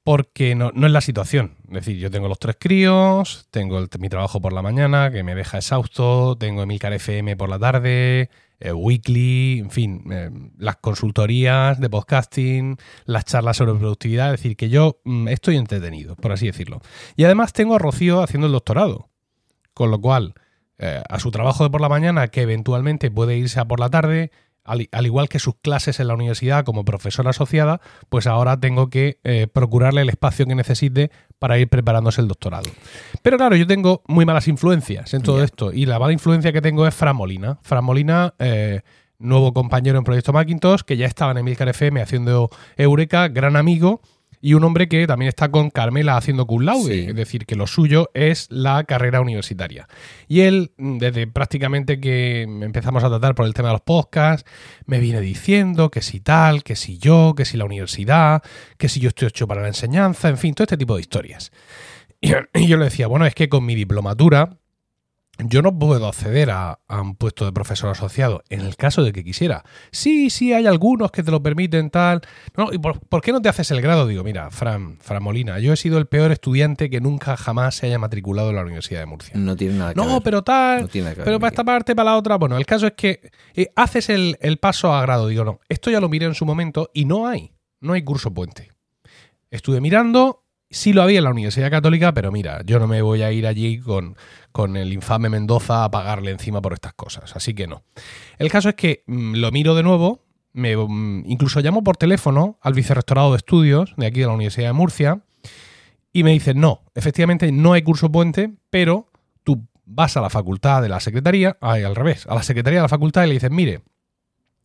Porque no, no, es la situación. Es decir, yo tengo los tres críos, tengo mi trabajo por la mañana, que me deja exhausto, tengo Emilcar FM por la tarde, eh, weekly, en fin, eh, las consultorías de podcasting, las charlas sobre productividad, es decir, que yo mm, estoy entretenido, por así decirlo. Y además tengo a Rocío haciendo el doctorado, con lo cual, eh, a su trabajo de por la mañana, que eventualmente puede irse a por la tarde, al, igual que sus clases en la universidad como profesora asociada, pues ahora tengo que eh, procurarle el espacio que necesite para ir preparándose el doctorado. Pero claro, yo tengo muy malas influencias en todo esto y la mala influencia que tengo es Fran Molina. Fran Molina, eh, nuevo compañero en Proyecto Macintosh, que ya estaba en Emilcar FM haciendo Eureka, gran amigo y un hombre que también está con Carmela haciendo cum laude, Sí. es decir, que lo suyo es la carrera universitaria. Y él, desde prácticamente que empezamos a tratar por el tema de los podcasts, me viene diciendo que si tal, que si yo, que si la universidad, que si yo estoy hecho para la enseñanza, en fin, todo este tipo de historias. Y y yo le decía, bueno, es que con mi diplomatura yo no puedo acceder a, a un puesto de profesor asociado en el caso de que quisiera. Sí, sí, hay algunos que te lo permiten tal. No, ¿y por, por qué no te haces el grado? Digo, mira, Fran, Fran Molina, yo he sido el peor estudiante que nunca jamás se haya matriculado en la Universidad de Murcia. No tiene nada que No, ver. pero tal, No tiene nada que ver, pero para esta parte, para la otra. Bueno, el caso es que eh, haces el, el paso a grado. Digo, no, esto ya lo miré en su momento y no hay, no hay curso puente. Estuve mirando, sí lo había en la Universidad Católica, pero mira, yo no me voy a ir allí con, con el infame Mendoza a pagarle encima por estas cosas, así que no. El caso es que mm, lo miro de nuevo, me, mm, incluso llamo por teléfono al vicerrectorado de estudios de aquí de la Universidad de Murcia y me dicen, no, efectivamente no hay curso puente, pero tú vas a la facultad de la secretaría, al revés, a la secretaría de la facultad y le dices, mire,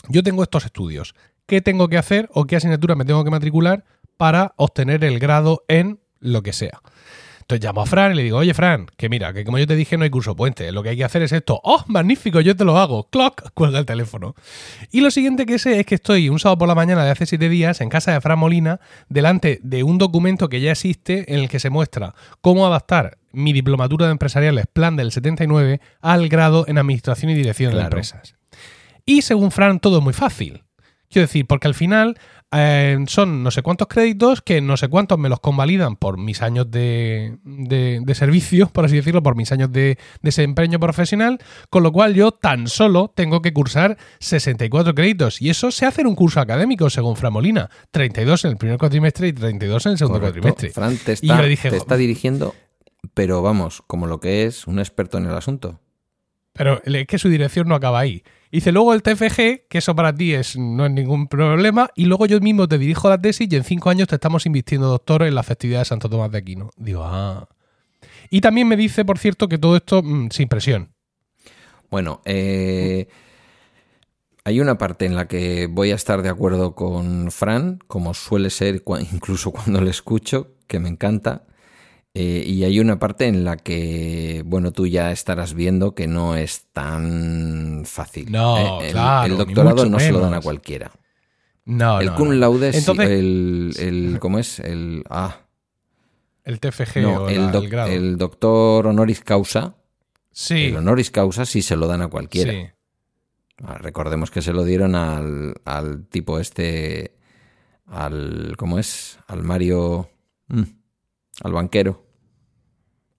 yo tengo estos estudios, ¿qué tengo que hacer o qué asignatura me tengo que matricular para obtener el grado en lo que sea? Entonces llamo a Fran y le digo, oye Fran, que mira, que como yo te dije no hay curso puente, lo que hay que hacer es esto. ¡Oh, magnífico! Yo te lo hago. ¡Clock! [LAUGHS] Cuelga el teléfono. Y lo siguiente que sé es que estoy un sábado por la mañana de hace siete días en casa de Fran Molina, delante de un documento que ya existe en el que se muestra cómo adaptar mi diplomatura de empresariales plan del 79 al grado en administración y dirección de empresas. Y según Fran, todo es muy fácil. Quiero decir, porque al final eh, son no sé cuántos créditos que no sé cuántos me los convalidan por mis años de, de- de servicio, por así decirlo, por mis años de desempeño profesional, con lo cual yo tan solo tengo que cursar 64 créditos. Y eso se hace en un curso académico, según Fran Molina. 32 en el primer cuatrimestre y 32 en el segundo Correcto. cuatrimestre. Fran te Y yo está, dije, te "Jo- está dirigiendo, pero vamos, como lo que es un experto en el asunto. Pero es que su dirección no acaba ahí. Dice luego el TFG, que eso para ti es, no es ningún problema, y luego yo mismo te dirijo la tesis y en cinco años te estamos invirtiendo, doctor, en la festividad de Santo Tomás de Aquino. Digo, ah. Y también me dice, por cierto, que todo esto mm, sin presión. Bueno, eh, hay una parte en la que voy a estar de acuerdo con Fran, como suele ser incluso cuando le escucho, que me encanta. Eh, y hay una parte en la que, bueno, tú ya estarás viendo que no es tan fácil. No, ¿eh? el, claro, el doctorado no se lo dan a cualquiera. No, el no, cum no. laude, Entonces, el, el- ¿cómo es? El, ah, el TFG no, o el, la- doc- el grado. el doctor honoris causa, sí, el honoris causa sí se lo dan a cualquiera. sí. Ah, Recordemos que se lo dieron al, al tipo este, al, ¿cómo es? Al Mario, mm, al banquero,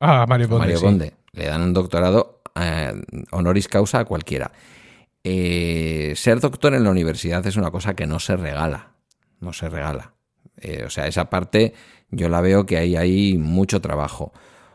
Ah, Mario a Conde, Mario sí. Conde. Le dan un doctorado eh, honoris causa a cualquiera. Eh, ser doctor en la universidad es una cosa que no se regala, no se regala. Eh, o sea, esa parte yo la veo que hay ahí mucho trabajo.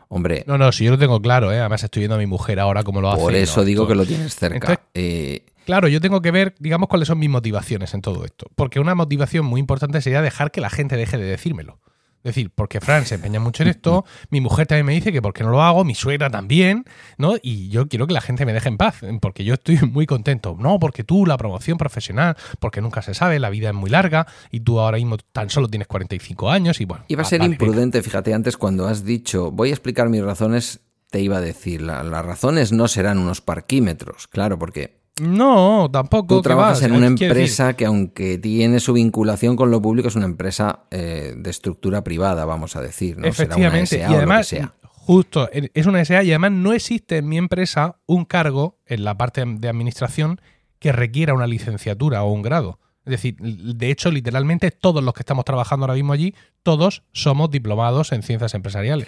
Hombre, No, no, si yo lo tengo claro, ¿eh? además estoy viendo a mi mujer ahora cómo lo hace. por no, eso digo esto- que lo tienes cerca. Entonces- Eh, Claro, yo tengo que ver, digamos, cuáles son mis motivaciones en todo esto. Porque una motivación muy importante sería dejar que la gente deje de decírmelo. Es decir, porque Fran se empeña mucho en esto, mi mujer también me dice que por qué no lo hago, mi suegra también, ¿no? Y yo quiero que la gente me deje en paz, porque yo estoy muy contento. No, porque tú, la promoción profesional, porque nunca se sabe, la vida es muy larga y tú ahora mismo tan solo tienes 45 años y bueno. Iba a ser vale, venga. imprudente, fíjate, antes cuando has dicho, voy a explicar mis razones, te iba a decir, la- las razones no serán unos parquímetros, claro, porque No, tampoco. tú trabajas en una decir- empresa que aunque tiene su vinculación con lo público, es una empresa eh, de estructura privada, vamos a decir, ¿no? Será una Efectivamente, SA y o lo que además, sea. justo, es una SA y además no existe en mi empresa un cargo en la parte de administración que requiera una licenciatura o un grado. Es decir, de hecho, literalmente todos los que estamos trabajando ahora mismo allí, todos somos diplomados en ciencias empresariales.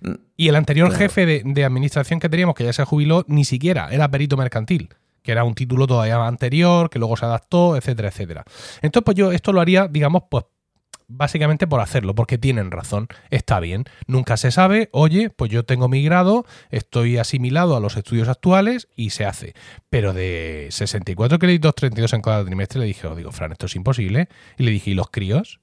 Mm, Y el anterior claro. jefe de, de administración que teníamos, que ya se jubiló, ni siquiera era perito mercantil, que era un título todavía anterior, que luego se adaptó, etcétera, etcétera. Entonces, pues yo esto lo haría, digamos, pues básicamente por hacerlo, porque tienen razón, está bien, nunca se sabe, oye, pues yo tengo mi grado, estoy asimilado a los estudios actuales y se hace. Pero de 64 créditos, 32 en cada trimestre, le dije, oh, digo, Fran, esto es imposible. Y le dije, ¿y los críos?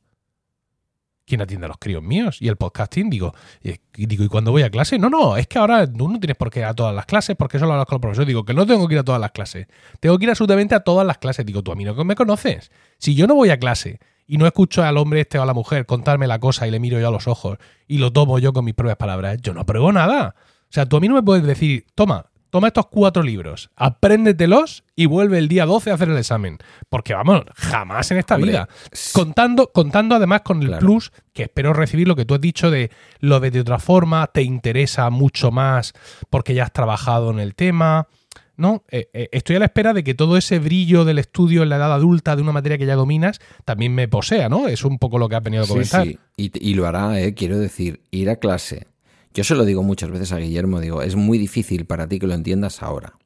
¿Quién atiende a los críos míos? Y el podcasting, digo, y digo, ¿y cuando voy a clase? No, no, es que ahora tú no tienes por qué ir a todas las clases, porque eso lo hablas con el profesor. Digo, que no tengo que ir a todas las clases. Tengo que ir absolutamente a todas las clases. Digo, tú a mí no me conoces. Si yo no voy a clase y no escucho al hombre este o a la mujer contarme la cosa y le miro yo a los ojos y lo tomo yo con mis propias palabras, yo no apruebo nada. O sea, tú a mí no me puedes decir, toma, toma estos cuatro libros, apréndetelos y vuelve el día 12 a hacer el examen. Porque vamos, jamás en esta vida. Contando, contando además con el plus, que espero recibir lo que tú has dicho de lo de de otra forma, te interesa mucho más porque ya has trabajado en el tema. ¿no? Eh, eh, estoy a la espera de que todo ese brillo del estudio en la edad adulta de una materia que ya dominas también me posea, ¿no? Es un poco lo que ha venido a comentar. Sí, Y, y, lo hará, ¿eh? quiero decir, ir a clase. Yo se lo digo muchas veces a Guillermo, digo, es muy difícil para ti que lo entiendas ahora,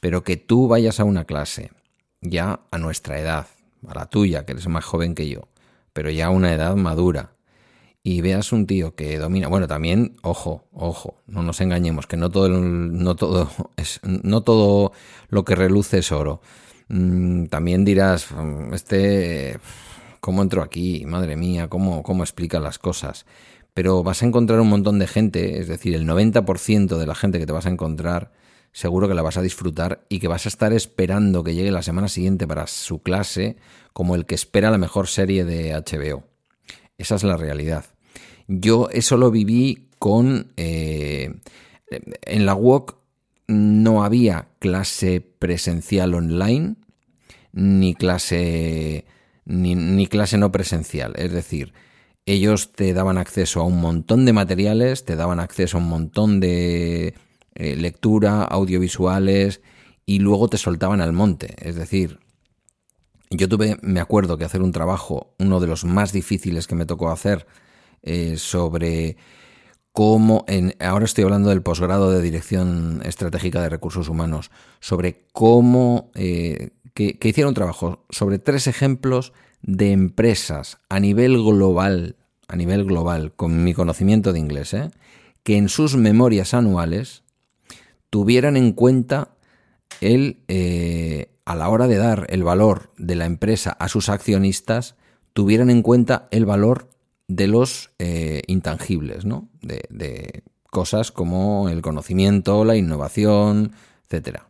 pero que tú vayas a una clase, ya a nuestra edad, a la tuya, que eres más joven que yo, pero ya a una edad madura, y veas un tío que domina, bueno, también, ojo, ojo, no nos engañemos, que no todo, no todo, [LAUGHS] no todo lo que reluce es oro. Mm, también dirás, mm, este, ¿cómo entró aquí? Madre mía, ¿cómo, cómo explica las cosas? Pero vas a encontrar un montón de gente, es decir, el 90% de la gente que te vas a encontrar, seguro que la vas a disfrutar y que vas a estar esperando que llegue la semana siguiente para su clase como el que espera la mejor serie de HBO. Esa es la realidad. Yo eso lo viví con... Eh, en la UOC no había clase presencial online ni clase ni, ni, clase no presencial. Es decir, ellos te daban acceso a un montón de materiales, te daban acceso a un montón de eh, lectura, audiovisuales y luego te soltaban al monte. Es decir, yo tuve, me acuerdo que hacer un trabajo, uno de los más difíciles que me tocó hacer, eh, sobre cómo, en, ahora estoy hablando del posgrado de Dirección Estratégica de Recursos Humanos, sobre cómo, eh, que, que hicieron un trabajo sobre tres ejemplos de empresas a nivel global, a nivel global, con mi conocimiento de inglés, ¿eh? que en sus memorias anuales tuvieran en cuenta el, eh, a la hora de dar el valor de la empresa a sus accionistas, tuvieran en cuenta el valor de los eh, intangibles, ¿no? De, de, cosas como el conocimiento, la innovación, etcétera.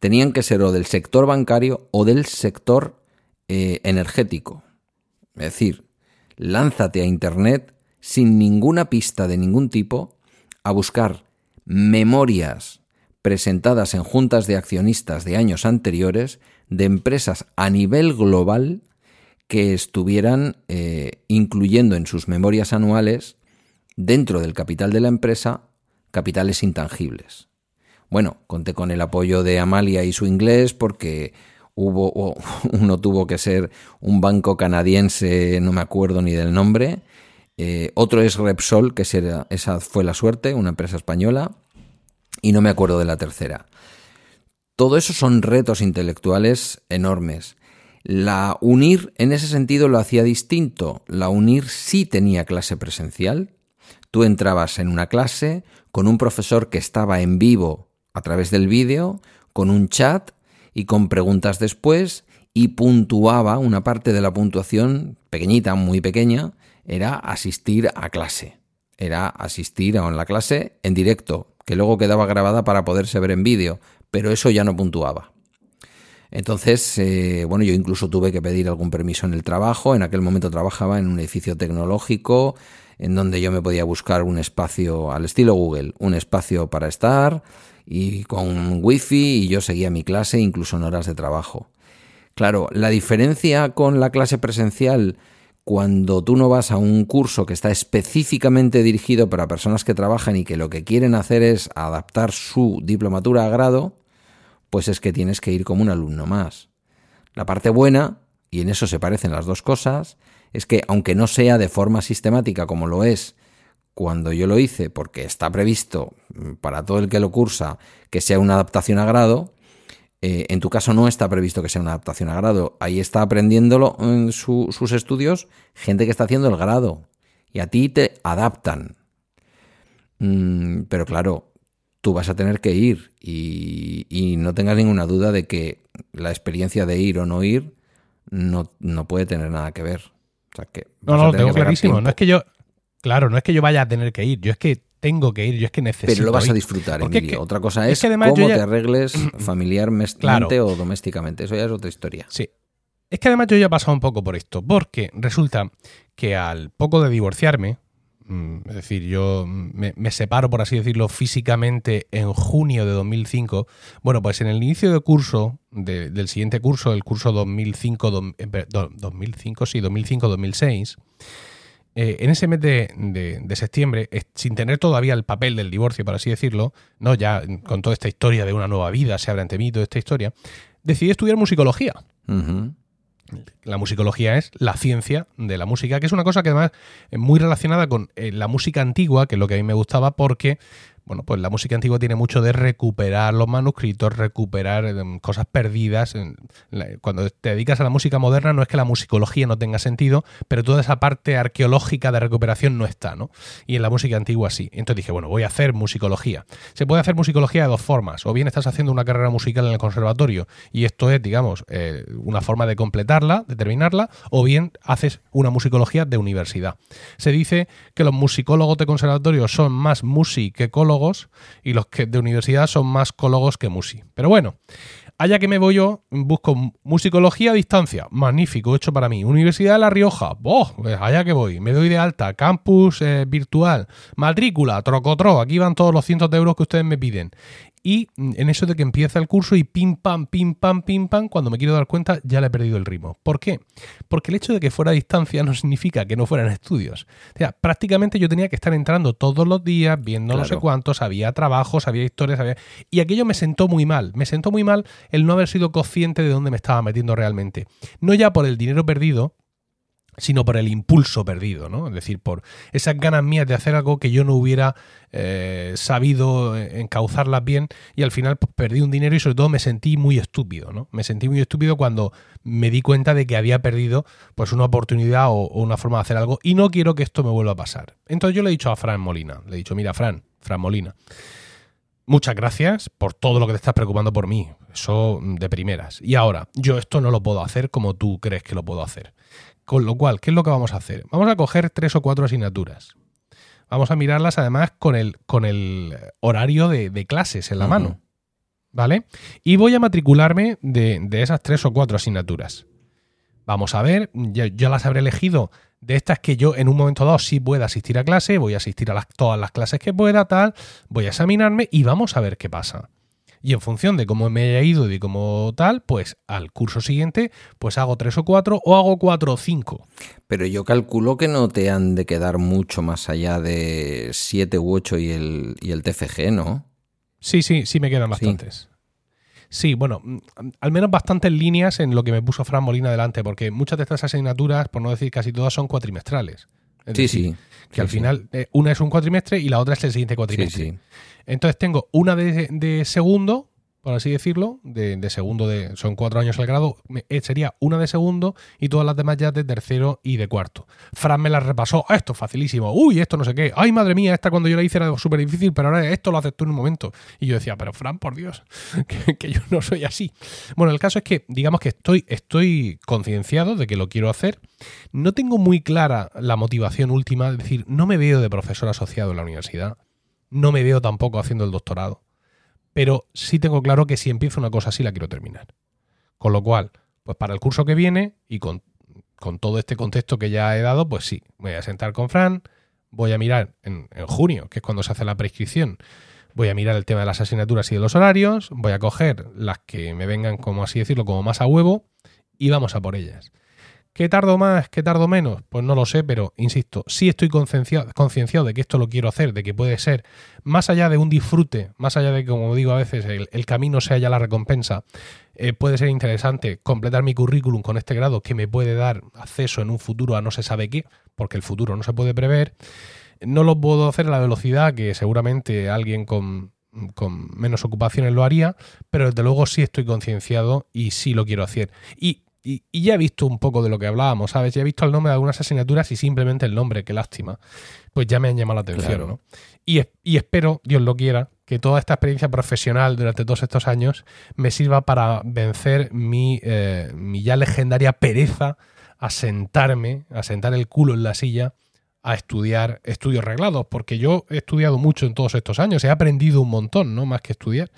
Tenían que ser o del sector bancario o del sector eh, energético. Es decir, lánzate a Internet sin ninguna pista de ningún tipo a buscar memorias presentadas en juntas de accionistas de años anteriores de empresas a nivel global que estuvieran eh, incluyendo en sus memorias anuales, dentro del capital de la empresa, capitales intangibles. Bueno, conté con el apoyo de Amalia y su inglés porque hubo, [LAUGHS] uno tuvo que ser un banco canadiense, no me acuerdo ni del nombre, eh, otro es Repsol, que esa fue la suerte, una empresa española, y no me acuerdo de la tercera. Todo eso son retos intelectuales enormes. La UNIR en ese sentido lo hacía distinto. La UNIR sí tenía clase presencial. Tú entrabas en una clase con un profesor que estaba en vivo a través del vídeo, con un chat y con preguntas después y puntuaba una parte de la puntuación pequeñita, muy pequeña, era asistir a clase. Era asistir a la clase en directo, que luego quedaba grabada para poderse ver en vídeo, pero eso ya no puntuaba. Entonces, eh, bueno, yo incluso tuve que pedir algún permiso en el trabajo. En aquel momento trabajaba en un edificio tecnológico en donde yo me podía buscar un espacio al estilo Google, un espacio para estar, y con wifi y yo seguía mi clase incluso en horas de trabajo. Claro, la diferencia con la clase presencial cuando tú no vas a un curso que está específicamente dirigido para personas que trabajan y que lo que quieren hacer es adaptar su diplomatura a grado, pues es que tienes que ir como un alumno más. La parte buena, y en eso se parecen las dos cosas, es que aunque no sea de forma sistemática como lo es cuando yo lo hice, porque está previsto para todo el que lo cursa que sea una adaptación a grado, eh, en tu caso no está previsto que sea una adaptación a grado. Ahí está aprendiéndolo en sus estudios gente que está haciendo el grado. Y a ti te adaptan. Mm, pero claro, tú vas a tener que ir y, y, no tengas ninguna duda de que la experiencia de ir o no ir no, no puede tener nada que ver. O sea, que no, no, lo tengo clarísimo. No es que yo, Claro, no es que yo vaya a tener que ir, yo es que tengo que ir, yo es que necesito. Pero lo vas a disfrutar, Emilio. Otra cosa es, cómo te arregles [CLEARS THROAT] familiarmente o domésticamente. Eso ya es otra historia. Sí. Es que además yo ya he pasado un poco por esto, porque resulta que al poco de divorciarme, mm, es decir, yo me, separo, por así decirlo, físicamente en junio de 2005. Bueno, pues en el inicio de curso, del siguiente curso, el curso 2005, 2005 eh, sí, 2005-2006, eh, en ese mes de, de, septiembre, sin tener todavía el papel del divorcio, por así decirlo, no ya con toda esta historia de una nueva vida, se abre ante mí toda esta historia, decidí estudiar musicología. La musicología es la ciencia de la música, que es una cosa que además es muy relacionada con eh, la música antigua, que es lo que a mí me gustaba, porque bueno, pues la música antigua tiene mucho de recuperar los manuscritos, recuperar em, cosas perdidas. Cuando te dedicas a la música moderna no es que la musicología no tenga sentido, pero toda esa parte arqueológica de recuperación no está, ¿no? Y en la música antigua sí. Entonces dije, bueno, voy a hacer musicología. Se puede hacer musicología de dos formas. O bien estás haciendo una carrera musical en el conservatorio y esto es, digamos, eh, una forma de completarla, de terminarla, o bien haces una musicología de universidad. Se dice que los musicólogos de conservatorio son más y los que de universidad son más cólogos que musi. Pero bueno, allá que me voy yo, busco musicología a distancia, magnífico, hecho para mí. Universidad de La Rioja, ¡boh! Pues allá que voy, me doy de alta, campus eh, virtual, matrícula, trocotro, aquí van todos los cientos de euros que ustedes me piden y en eso de que empieza el curso y pim pam, pim pam, pim pam, cuando me quiero dar cuenta ya le he perdido el ritmo. ¿Por qué? Porque el hecho de que fuera a distancia [LAUGHS] no significa que no fueran estudios. O sea, prácticamente yo tenía que estar entrando todos los días, viendo no sé cuántos, había trabajos, había historias, había... Y aquello me sentó muy mal. Me sentó muy mal el no haber sido consciente de dónde me estaba metiendo realmente. No ya por el dinero perdido, sino por el impulso perdido, ¿no? Es decir, por esas ganas mías de hacer algo que yo no hubiera eh, sabido encauzarlas bien y al final pues, perdí un dinero y sobre todo me sentí muy estúpido, ¿no? Me sentí muy estúpido cuando me di cuenta de que había perdido pues una oportunidad o, una forma de hacer algo y no quiero que esto me vuelva a pasar. Entonces yo le he dicho a Fran Molina, le he dicho, mira, Fran, Fran Molina, muchas gracias por todo lo que te estás preocupando por mí, eso de primeras. Y ahora, yo esto no lo puedo hacer como tú crees que lo puedo hacer. Con lo cual, ¿qué es lo que vamos a hacer? Vamos a coger tres o cuatro asignaturas. Vamos a mirarlas además con el, con el horario de, clases en la mano. ¿Vale? Y voy a matricularme de, esas tres o cuatro asignaturas. Vamos a ver, yo, las habré elegido de estas que yo en un momento dado sí pueda asistir a clase, voy a asistir a todas las clases que pueda, tal, voy a examinarme y vamos a ver qué pasa y en función de cómo me haya ido y cómo tal, pues al curso siguiente, pues hago tres o cuatro o hago cuatro o cinco. Pero yo calculo que no te han de quedar mucho más allá de siete u ocho y el, y el TFG, ¿no? Sí, sí, sí me quedan bastantes. Sí. bueno, mm, al menos bastantes líneas en lo que me puso Fran Molina delante, porque muchas de estas asignaturas, por no decir casi todas, son cuatrimestrales. Sí, sí. Que al final eh, una es un cuatrimestre y la otra es el siguiente cuatrimestre. Sí, sí. Entonces tengo una de, segundo, por así decirlo, de, segundo, de, son cuatro años el grado, eh, sería una de segundo y todas las demás ya de tercero y de cuarto. Fran me las repasó, ah, esto es facilísimo, uy, esto no sé qué, ay, madre mía, esta cuando yo la hice era súper difícil, pero ahora esto lo haces tú en un momento. Y yo decía, pero Fran, por Dios, [LAUGHS] que, yo no soy así. Bueno, el caso es que, digamos que estoy, estoy concienciado de que lo quiero hacer. No tengo muy clara la motivación última, es decir, no me veo de profesor asociado en la universidad no me veo tampoco haciendo el doctorado. Pero sí tengo claro que si empiezo una cosa así la quiero terminar. Con lo cual, pues para el curso que viene y con, todo este contexto que ya he dado, pues sí, voy a sentar con Fran, voy a mirar en, en, junio, que es cuando se hace la prescripción, voy a mirar el tema de las asignaturas y de los horarios, voy a coger las que me vengan, como así decirlo, como más a huevo y vamos a por ellas. ¿Qué tardo más? ¿Qué tardo menos? Pues no lo sé, pero insisto, sí estoy concienciado, de que esto lo quiero hacer, de que puede ser, más allá de un disfrute, más allá de que, como digo a veces, el, camino sea ya la recompensa, eh, puede ser interesante completar mi currículum con este grado que me puede dar acceso en un futuro a no se sabe qué, porque el futuro no se puede prever. No lo puedo hacer a la velocidad que seguramente alguien con, con menos ocupaciones lo haría, pero desde luego sí estoy concienciado y sí lo quiero hacer. Y y, ya he visto un poco de lo que hablábamos, ¿sabes? Ya he visto el nombre de algunas asignaturas y simplemente el nombre, qué lástima, pues ya me han llamado la atención, ¿no? Y, espero, Dios lo quiera, que toda esta experiencia profesional durante todos estos años me sirva para vencer mi, eh, mi ya legendaria pereza a sentarme, a sentar el culo en la silla a estudiar estudios reglados, porque yo he estudiado mucho en todos estos años, he aprendido un montón, ¿no? Más que estudiar.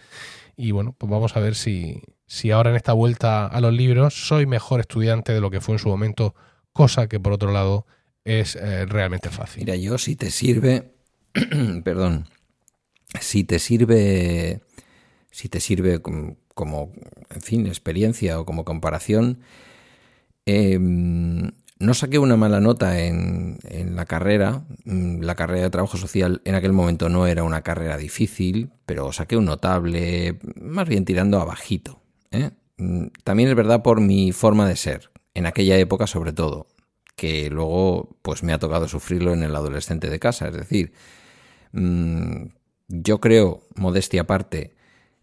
Y bueno, pues vamos a ver si, si ahora en esta vuelta a los libros soy mejor estudiante de lo que fue en su momento, cosa que por otro lado es eh, realmente fácil. Mira, yo si te sirve, [CLEARS THROAT] perdón, si te sirve, si te sirve como, en fin, experiencia o como comparación, em, no saqué una mala nota en, la carrera. Mm, la carrera de trabajo social en aquel momento no era una carrera difícil, pero saqué un notable, más bien tirando a bajito. ¿eh? Mm, también es verdad por mi forma de ser, en aquella época sobre todo, que luego pues me ha tocado sufrirlo en el adolescente de casa. Es decir, mm, yo creo, modestia aparte,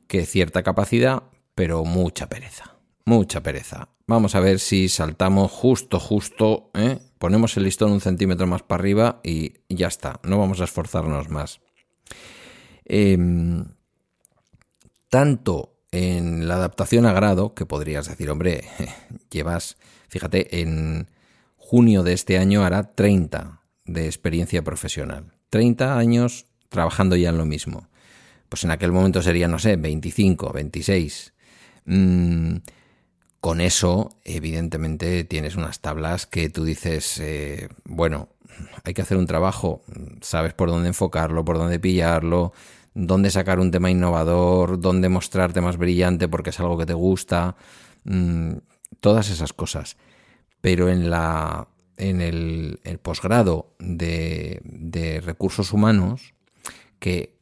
que cierta capacidad, pero mucha pereza. Mucha pereza. Vamos a ver si saltamos justo, justo, ¿eh? ponemos el listón un centímetro más para arriba y ya está. No vamos a esforzarnos más. Em, tanto en la adaptación a grado, que podrías decir, hombre, [LAUGHS] llevas, fíjate, en junio de este año hará 30 de experiencia profesional. 30 años trabajando ya en lo mismo. Pues en aquel momento sería, no sé, 25, 26. Mm, con eso, evidentemente, tienes unas tablas que tú dices, eh, bueno, hay que hacer un trabajo, sabes por dónde enfocarlo, por dónde pillarlo, dónde sacar un tema innovador, dónde mostrarte más brillante porque es algo que te gusta, mm, todas esas cosas. Pero en la en el, el posgrado de, de recursos humanos, que,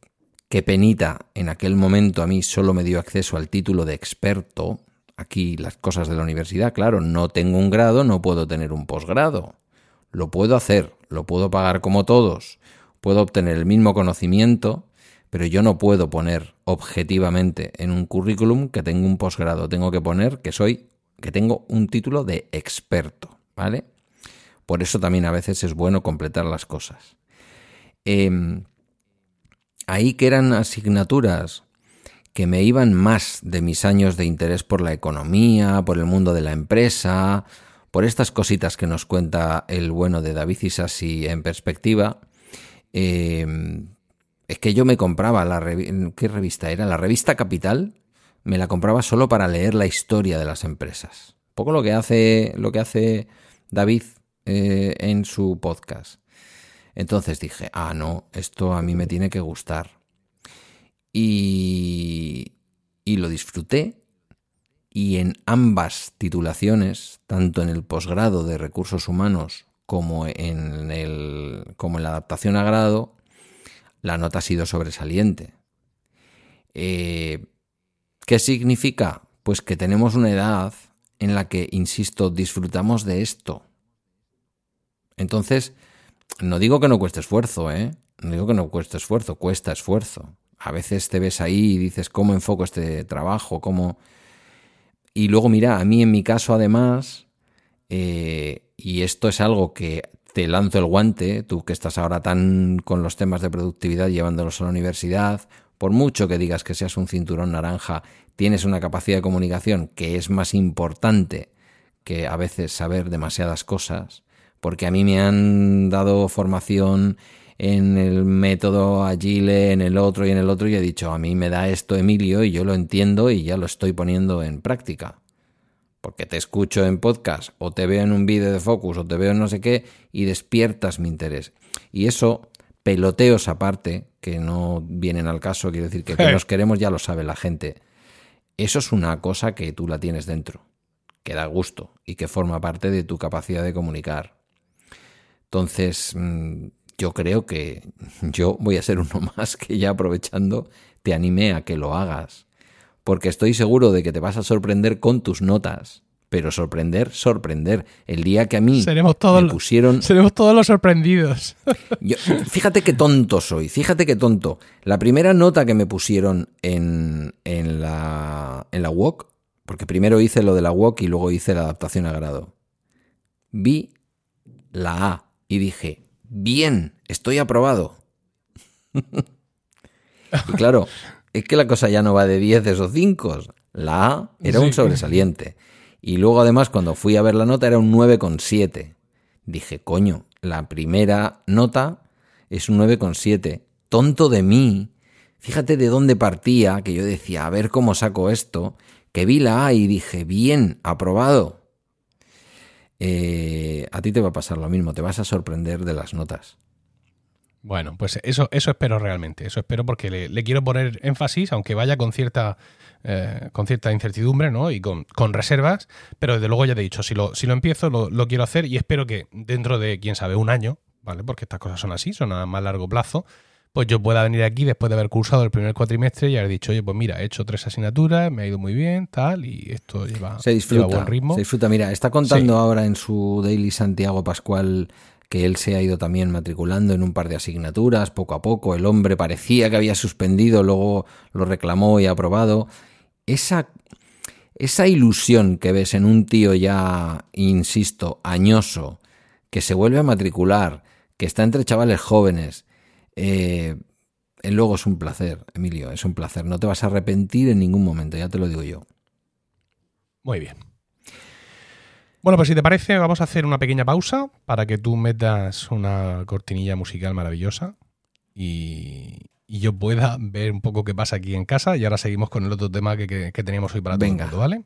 que penita en aquel momento a mí solo me dio acceso al título de experto. Aquí las cosas de la universidad, claro, no tengo un grado, no puedo tener un posgrado. Lo puedo hacer, lo puedo pagar como todos, puedo obtener el mismo conocimiento, pero yo no puedo poner objetivamente en un currículum que tengo un posgrado, tengo que poner que soy que tengo un título de experto, ¿vale? Por eso también a veces es bueno completar las cosas. Eh, ahí que eran asignaturas que me iban más de mis años de interés por la economía, por el mundo de la empresa, por estas cositas que nos cuenta el bueno de David Isasi en perspectiva, eh, es que yo me compraba la ¿qué revista era? La revista Capital, me la compraba solo para leer la historia de las empresas. Un poco lo que hace, lo que hace David eh, en su podcast. Entonces dije, ah, no, esto a mí me tiene que gustar. Y, y lo disfruté. Y en ambas titulaciones, tanto en el posgrado de recursos humanos como en, el, como en la adaptación a grado, la nota ha sido sobresaliente. Eh, ¿Qué significa? Pues que tenemos una edad en la que, insisto, disfrutamos de esto. Entonces, no digo que no cueste esfuerzo, ¿eh? No digo que no cueste esfuerzo, cuesta esfuerzo. A veces te ves ahí y dices, ¿cómo enfoco este trabajo? ¿Cómo...? Y luego, mira, a mí en mi caso, además, eh, y esto es algo que te lanzo el guante, tú que estás ahora tan con los temas de productividad llevándolos a la universidad, por mucho que digas que seas un cinturón naranja, tienes una capacidad de comunicación que es más importante que a veces saber demasiadas cosas porque a mí me han dado formación en el método Agile, en el otro y en el otro, y he dicho, a mí me da esto Emilio y yo lo entiendo y ya lo estoy poniendo en práctica. Porque te escucho en podcast o te veo en un vídeo de Focus o te veo en no sé qué y despiertas mi interés. Y eso, peloteos aparte, que no vienen al caso, quiero decir que, que [LAUGHS] nos queremos ya lo sabe la gente. Eso es una cosa que tú la tienes dentro, que da gusto y que forma parte de tu capacidad de comunicar. Entonces, mm, yo creo que yo voy a ser uno [LAUGHS] más que ya aprovechando te anime a que lo hagas. Porque estoy seguro de que te vas a sorprender con tus notas. Pero sorprender, sorprender. El día que a mí seremos todos, me pusieron. Seremos todos los sorprendidos. [LAUGHS] fíjate qué tonto soy, fíjate qué tonto. La primera nota que me pusieron en, en, la, en la WOC, porque primero hice lo de la WOC y luego hice la adaptación a grado. Vi la A y dije, bien, estoy aprobado. y claro, es que la cosa ya no va de 10 o 5. La A era un sobresaliente. Y luego además cuando fui a ver la nota era un 9,7. Dije, coño, la primera nota es un 9,7. Tonto de mí. fíjate de dónde partía, que yo decía, a ver cómo saco esto, que vi la A y dije, bien, aprobado. Eh, a ti te va a pasar lo mismo, te vas a sorprender de las notas. Bueno, pues eso, eso espero realmente, eso espero porque le, quiero poner énfasis, aunque vaya con cierta, eh, con cierta incertidumbre ¿no? y con, reservas, pero desde luego ya te he dicho, si lo, si lo empiezo lo, lo, quiero hacer y espero que dentro de, quién sabe, un año, ¿vale? Porque estas cosas son así, son a más largo plazo, pues yo pueda venir aquí después de haber cursado el primer cuatrimestre y haber dicho, oye, pues mira, he hecho tres asignaturas, me ha ido muy bien, tal, y esto lleva, se disfruta, buen ritmo. Se disfruta. Mira, está contando ahora en su Daily Santiago Pascual que él se ha ido también matriculando en un par de asignaturas, poco a poco. El hombre parecía que había suspendido, luego lo reclamó y ha aprobado. Esa, esa ilusión que ves en un tío ya, insisto, añoso, que se vuelve a matricular, que está entre chavales jóvenes, eh, luego es un placer, Emilio, es un placer. No te vas a arrepentir en ningún momento, ya te lo digo yo. Muy bien. Bueno, pues si te parece, vamos a hacer una pequeña pausa para que tú metas una cortinilla musical maravillosa y, yo pueda ver un poco qué pasa aquí en casa. Y ahora seguimos con el otro tema que, teníamos hoy para todo el mundo, ¿vale?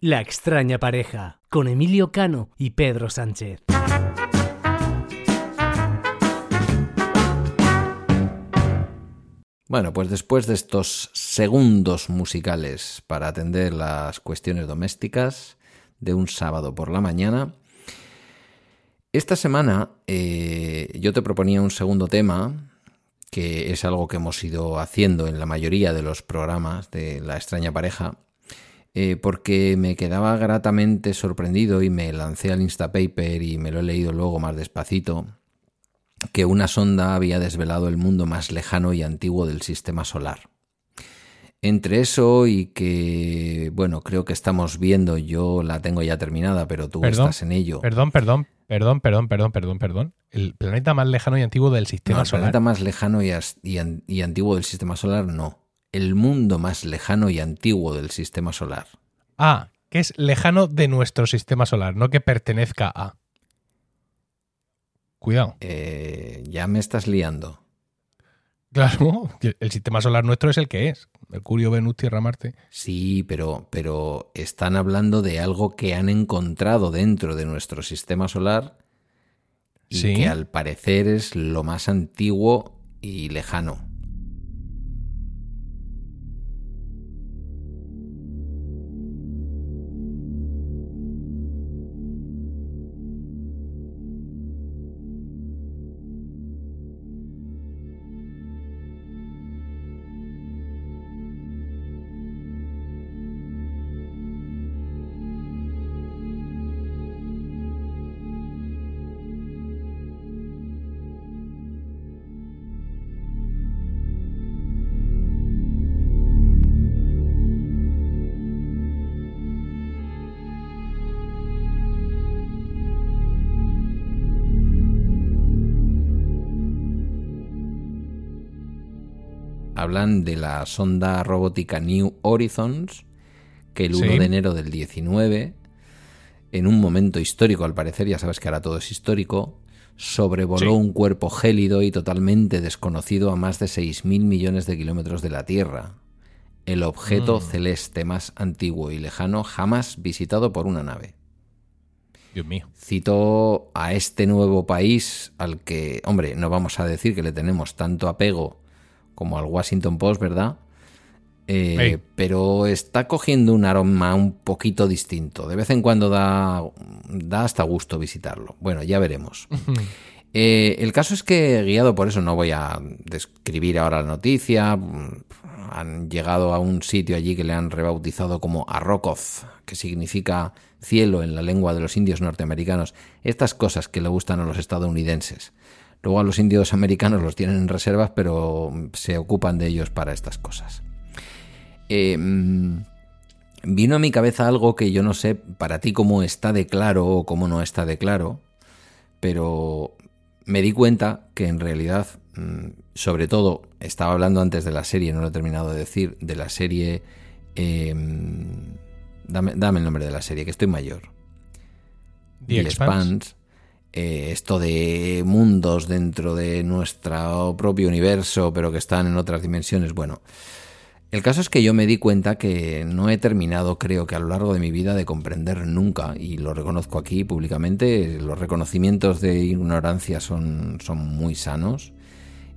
La extraña pareja, con Emilio Cano y Pedro Sánchez. Bueno, pues después de estos segundos musicales para atender las cuestiones domésticas de un sábado por la mañana, esta semana eh, yo te proponía un segundo tema, que es algo que hemos ido haciendo en la mayoría de los programas de La extraña pareja, eh, porque me quedaba gratamente sorprendido y me lancé al Instapaper y me lo he leído luego más despacito que una sonda había desvelado el mundo más lejano y antiguo del sistema solar. Entre eso y que, bueno, creo que estamos viendo, yo la tengo ya terminada, pero tú estás en ello. Perdón, perdón, perdón, perdón, perdón, perdón, perdón. El planeta más lejano y antiguo del sistema solar. El planeta más lejano y, y antiguo del sistema solar, no. El mundo más lejano y antiguo del sistema solar. Ah, que es lejano de nuestro sistema solar, no que pertenezca a. Cuidado. Eh, ya me estás liando. Claro, el sistema solar nuestro es el que es. Mercurio, Venus, Tierra, Marte. Sí, pero, pero están hablando de algo que han encontrado dentro de nuestro sistema solar y que al parecer es lo más antiguo y lejano. Hablan de la sonda robótica New Horizons, que el 1 de enero del 19, en un momento histórico al parecer, ya sabes que ahora todo es histórico, sobrevoló un cuerpo gélido y totalmente desconocido a más de 6.000 millones de kilómetros de la Tierra. El objeto mm. celeste más antiguo y lejano jamás visitado por una nave. Dios mío. Citó a este nuevo país al que, hombre, no vamos a decir que le tenemos tanto apego como al Washington Post, ¿verdad? Eh, pero está cogiendo un aroma un poquito distinto. De vez en cuando da, da hasta gusto visitarlo. Bueno, ya veremos. Eh, el caso es que, guiado por eso, no voy a describir ahora la noticia. Han llegado a un sitio allí que le han rebautizado como Arrokoth, que significa cielo en la lengua de los indios norteamericanos. Estas cosas que le gustan a los estadounidenses. Luego a los indios americanos los tienen en reservas, pero se ocupan de ellos para estas cosas. Eh, mm, vino a mi cabeza algo que yo no sé para ti cómo está de claro o cómo no está de claro, pero me di cuenta que en realidad, mm, sobre todo, estaba hablando antes de la serie, no lo he terminado de decir, de la serie... Em, dame, el nombre de la serie, que estoy mayor. The, Expanse eh, esto de mundos dentro de nuestro propio universo, pero que están en otras dimensiones. Bueno, el caso es que yo me di cuenta que no he terminado, creo que a lo largo de mi vida, de comprender nunca, y lo reconozco aquí públicamente, los reconocimientos de ignorancia son, son muy sanos.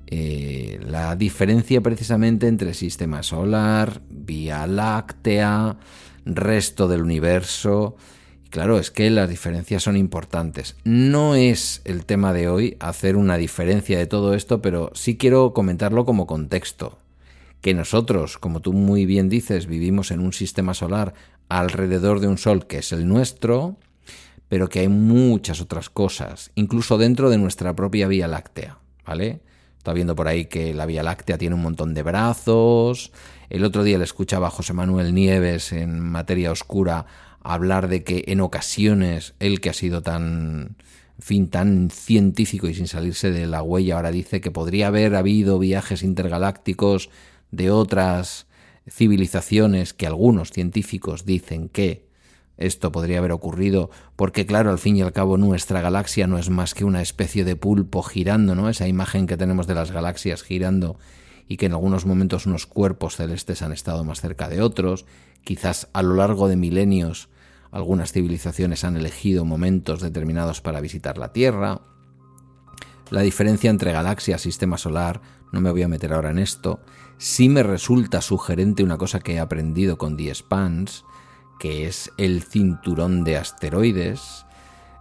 Eh, la diferencia precisamente entre sistema solar, Vía Láctea, resto del universo. Claro, es que las diferencias son importantes. No es el tema de hoy hacer una diferencia de todo esto, pero sí quiero comentarlo como contexto que nosotros, como tú muy bien dices, vivimos en un sistema solar alrededor de un sol que es el nuestro, pero que hay muchas otras cosas, incluso dentro de nuestra propia Vía Láctea, ¿vale? Está viendo por ahí que la Vía Láctea tiene un montón de brazos. El otro día le escuchaba a José Manuel Nieves en Materia Oscura hablar de que en ocasiones él que ha sido tan fin tan científico y sin salirse de la huella ahora dice que podría haber habido viajes intergalácticos de otras civilizaciones que algunos científicos dicen que esto podría haber ocurrido porque claro, al fin y al cabo nuestra galaxia no es más que una especie de pulpo girando, ¿no? Esa imagen que tenemos de las galaxias girando y que en algunos momentos unos cuerpos celestes han estado más cerca de otros, quizás a lo largo de milenios algunas civilizaciones han elegido momentos determinados para visitar la Tierra. La diferencia entre galaxia, sistema solar, no me voy a meter ahora en esto, sí me resulta sugerente una cosa que he aprendido con The Spans, que es el cinturón de asteroides,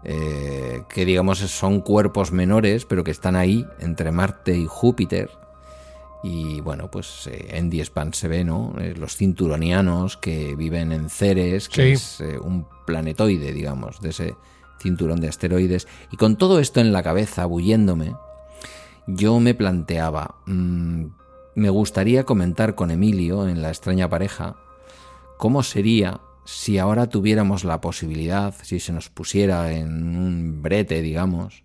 eh, que digamos son cuerpos menores, pero que están ahí entre Marte y Júpiter. Y bueno, pues eh, en The Spans se ve, ¿no? Eh, los cinturonianos que viven en Ceres, que es un planetoide, digamos, de ese cinturón de asteroides. Y con todo esto en la cabeza, bulléndome, yo me planteaba, mm, me gustaría comentar con Emilio en la extraña pareja cómo sería si ahora tuviéramos la posibilidad, si se nos pusiera en un brete, digamos,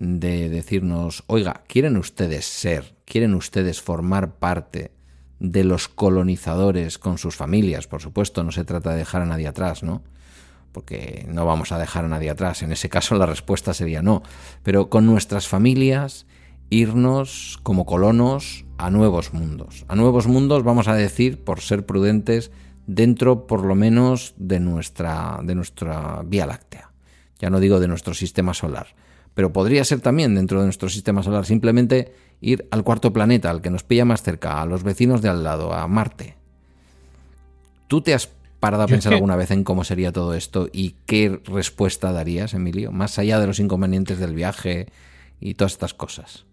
de decirnos, oiga, ¿quieren ustedes ser, quieren ustedes formar parte de los colonizadores con sus familias? Por supuesto, no se trata de dejar a nadie atrás, ¿no? Porque no vamos a dejar a nadie atrás. En ese caso [LAUGHS] la respuesta sería no. Pero con nuestras familias irnos como colonos a nuevos mundos. A nuevos mundos, vamos a decir, por ser prudentes, dentro por lo menos de nuestra, de nuestra Vía Láctea. Ya no digo de nuestro sistema solar, pero podría ser también dentro de nuestro sistema solar simplemente ir al cuarto planeta, al que nos pilla más cerca, a los vecinos de al lado, a Marte. ¿Tú te has parado a pensar alguna vez en cómo sería todo esto y qué respuesta darías, Emilio? Más allá de los inconvenientes del viaje y todas estas cosas.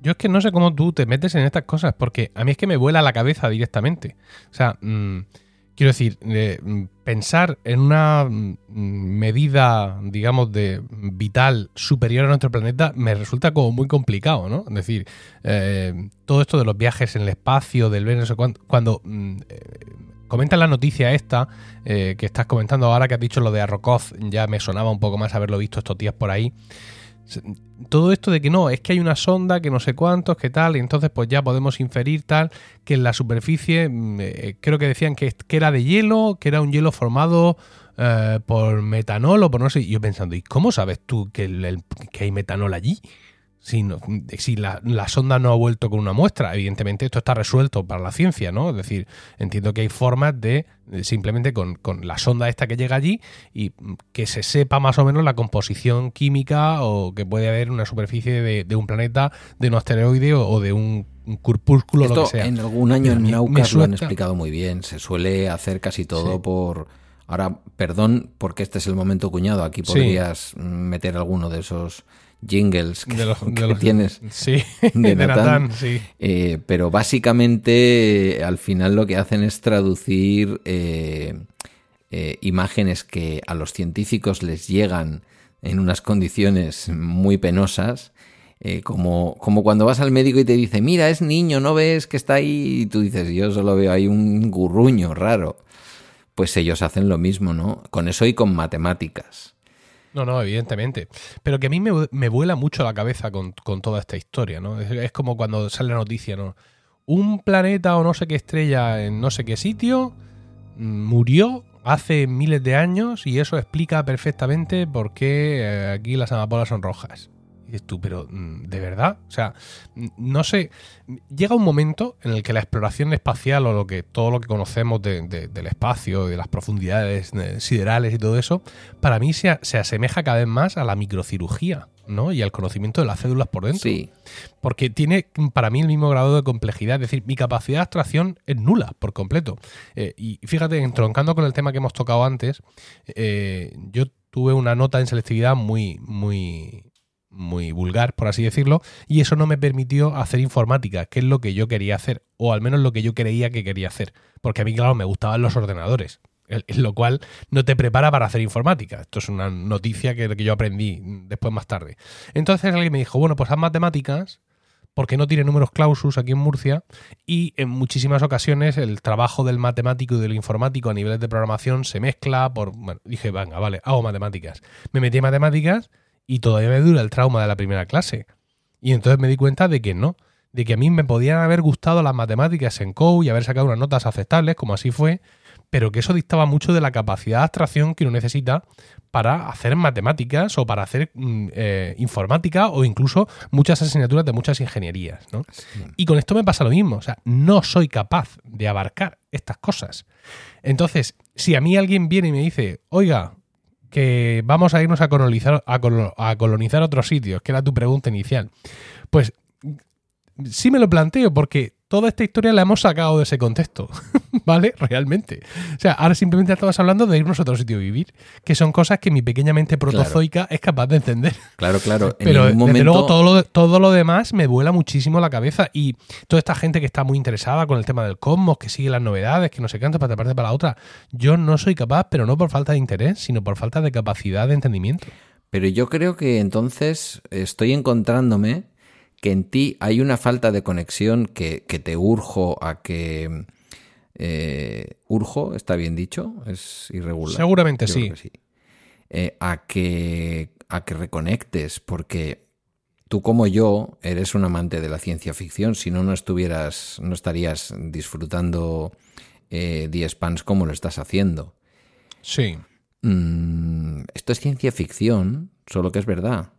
Yo es que no sé cómo tú te metes en estas cosas, porque a mí es que me vuela la cabeza directamente. O sea, mm, quiero decir, mm, pensar en una mm, medida, digamos, de vital superior a nuestro planeta me resulta como muy complicado, ¿no? Es decir, eh, todo esto de los viajes en el espacio, del ver, cuando, cuando eh, comentan la noticia esta eh, que estás comentando ahora que has dicho lo de Arrokoz, ya me sonaba un poco más haberlo visto estos días por ahí todo esto de que no, es que hay una sonda, que no sé cuántos, que tal, y entonces pues ya podemos inferir tal, que en la superficie mm, eh, creo que decían que, que, era de hielo, que era un hielo formado eh, por metanol o por no sé, yo pensando, ¿y cómo sabes tú que, que hay metanol allí? Si, la, sonda no ha vuelto con una muestra. Evidentemente esto está resuelto para la ciencia, ¿no? Es decir, entiendo que hay formas de, simplemente con, la sonda esta que llega allí y que se sepa más o menos la composición química o que puede haber una superficie de, un planeta, de un asteroide o, de un, corpúsculo, lo que sea. En algún año en Naucas lo han explicado muy bien. Se suele hacer casi todo por... Ahora, perdón, porque este es el momento cuñado. Aquí podrías meter alguno de esos jingles que, de [LAUGHS] tienes sí, de, [LAUGHS] Nathan, sí. Eh, pero básicamente al final lo que hacen es traducir eh, eh, imágenes que a los científicos les llegan en unas condiciones muy penosas. como, como cuando vas al médico y te dice, mira, es niño, ¿no ves que está ahí? Y tú dices, yo solo veo ahí un gurruño raro. Pues ellos hacen lo mismo, ¿no? Con eso y con matemáticas. No, no, evidentemente. Pero que a mí me, vuela mucho la cabeza con, toda esta historia, ¿no? Es, como cuando sale la noticia, ¿no? Un planeta o no sé qué estrella en no sé qué sitio mm, murió hace miles de años y eso explica perfectamente por qué eh, aquí las amapolas son rojas. Y tú, pero mm, ¿de verdad? O sea, no sé. Llega un momento en el que la exploración espacial o lo que, todo lo que conocemos de- de- del espacio, de las profundidades siderales y todo eso, para mí se, asemeja cada vez más a la microcirugía, ¿no? Y al conocimiento de las células por dentro. Sí, Porque tiene para mí el mismo grado de complejidad. Es decir, mi capacidad de abstracción es nula por completo. Eh, y fíjate, entroncando con el tema que hemos tocado antes, eh, yo tuve una nota en selectividad muy, muy, muy vulgar, por así decirlo, y eso no me permitió hacer informática, que es lo que yo quería hacer, o al menos lo que yo creía que quería hacer. Porque a mí, claro, me gustaban los ordenadores. Lo cual no te prepara para hacer informática. Esto es una noticia que, que yo aprendí después más tarde. Entonces alguien me dijo, bueno, pues haz matemáticas, porque no tiene números clausus aquí en Murcia, y en muchísimas ocasiones el trabajo del matemático y del informático a niveles de programación se mezcla por... Bueno, dije, venga, vale, hago matemáticas. Me metí en matemáticas y todavía me dura el trauma de la primera clase. Y entonces me di cuenta de que no, de que a mí me podían haber gustado las matemáticas en COU y haber sacado unas notas aceptables, como así fue, pero que eso dictaba mucho de la capacidad de abstracción que uno necesita para hacer matemáticas o para hacer mm, eh, informática o incluso muchas asignaturas de muchas ingenierías. ¿no? Y con esto me pasa lo mismo, o sea, no soy capaz de abarcar estas cosas. Entonces, si a mí alguien viene y me dice, oiga, que vamos a irnos a colonizar, a colo- a colonizar otros sitios, que era tu pregunta inicial, pues sí me lo planteo porque toda esta historia la hemos sacado de ese contexto, [LAUGHS] ¿vale? Realmente. O sea, ahora simplemente estamos hablando de irnos a otro sitio a vivir, que son cosas que mi pequeña mente protozoica es capaz de entender. claro, claro. En Pero desde momento... luego todo lo, todo lo demás me vuela muchísimo la cabeza y toda esta gente que está muy interesada con el tema del cosmos, que sigue las novedades, que no sé cuánto, para parte para la otra, yo no soy capaz, pero no por falta de interés, sino por falta de capacidad de entendimiento. Pero yo creo que entonces estoy encontrándome que en ti hay una falta de conexión que, que te urjo a que... eh, urjo, está bien dicho, es irregular. Seguramente sí. sí. Eh, a, que, a que reconectes, porque tú como yo eres un amante de la ciencia ficción, si no, no estuvieras, no estarías disfrutando eh, The Expanse como lo estás haciendo. Sí. Mm, esto es ciencia ficción, solo que es verdad.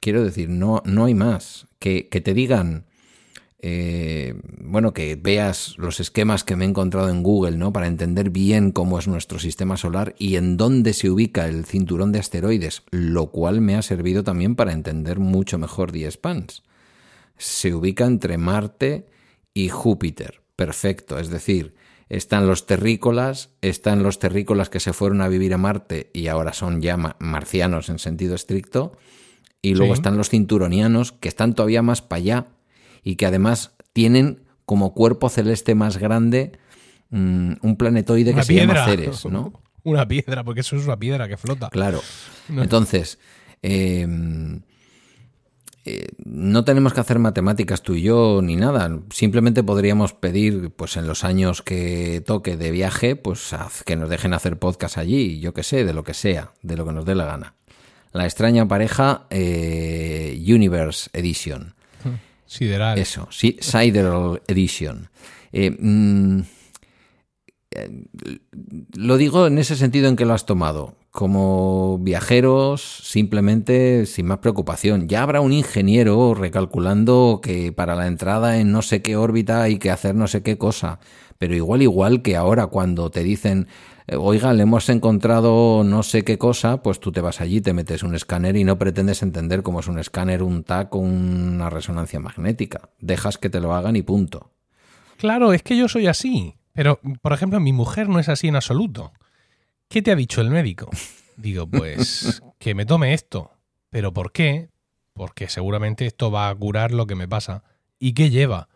Quiero decir, no, no hay más. Que, que te digan, eh, bueno, que veas los esquemas que me he encontrado en Google, ¿no? Para entender bien cómo es nuestro sistema solar y en dónde se ubica el cinturón de asteroides, lo cual me ha servido también para entender mucho mejor The Expanse. Se ubica entre Marte y Júpiter. Perfecto. Es decir, están los terrícolas, están los terrícolas que se fueron a vivir a Marte y ahora son ya ma- marcianos en sentido estricto. Y luego Sí. están los cinturonianos, que están todavía más para allá y que además tienen como cuerpo celeste más grande mm, un planetoide Una que se llama piedra. Ceres, ¿no? [LAUGHS] Una piedra, porque eso es una piedra que flota. Claro. [LAUGHS] No. Entonces, eh, eh, no tenemos que hacer matemáticas tú y yo ni nada. Simplemente podríamos pedir, pues en los años que toque de viaje, pues haz- que nos dejen hacer podcast allí, yo qué sé, de lo que sea, de lo que nos dé la gana. La extraña pareja eh, Universe Edition. [LAUGHS] Sideral. Eso, sí, Sideral Edition. Eh, mm, eh, lo digo en ese sentido en que lo has tomado. Como viajeros, simplemente sin más preocupación. Ya habrá un ingeniero recalculando que para la entrada en no sé qué órbita hay que hacer no sé qué cosa. Pero igual, igual que ahora cuando te dicen, oiga, le hemos encontrado no sé qué cosa, pues tú te vas allí, te metes un escáner y no pretendes entender cómo es un escáner, un TAC o una resonancia magnética. Dejas que te lo hagan y punto. Claro, es que yo soy así. Pero, por ejemplo, mi mujer no es así en absoluto. ¿Qué te ha dicho el médico? [LAUGHS] Digo, pues que me tome esto. ¿Pero por qué? Porque seguramente esto va a curar lo que me pasa. ¿Y qué lleva?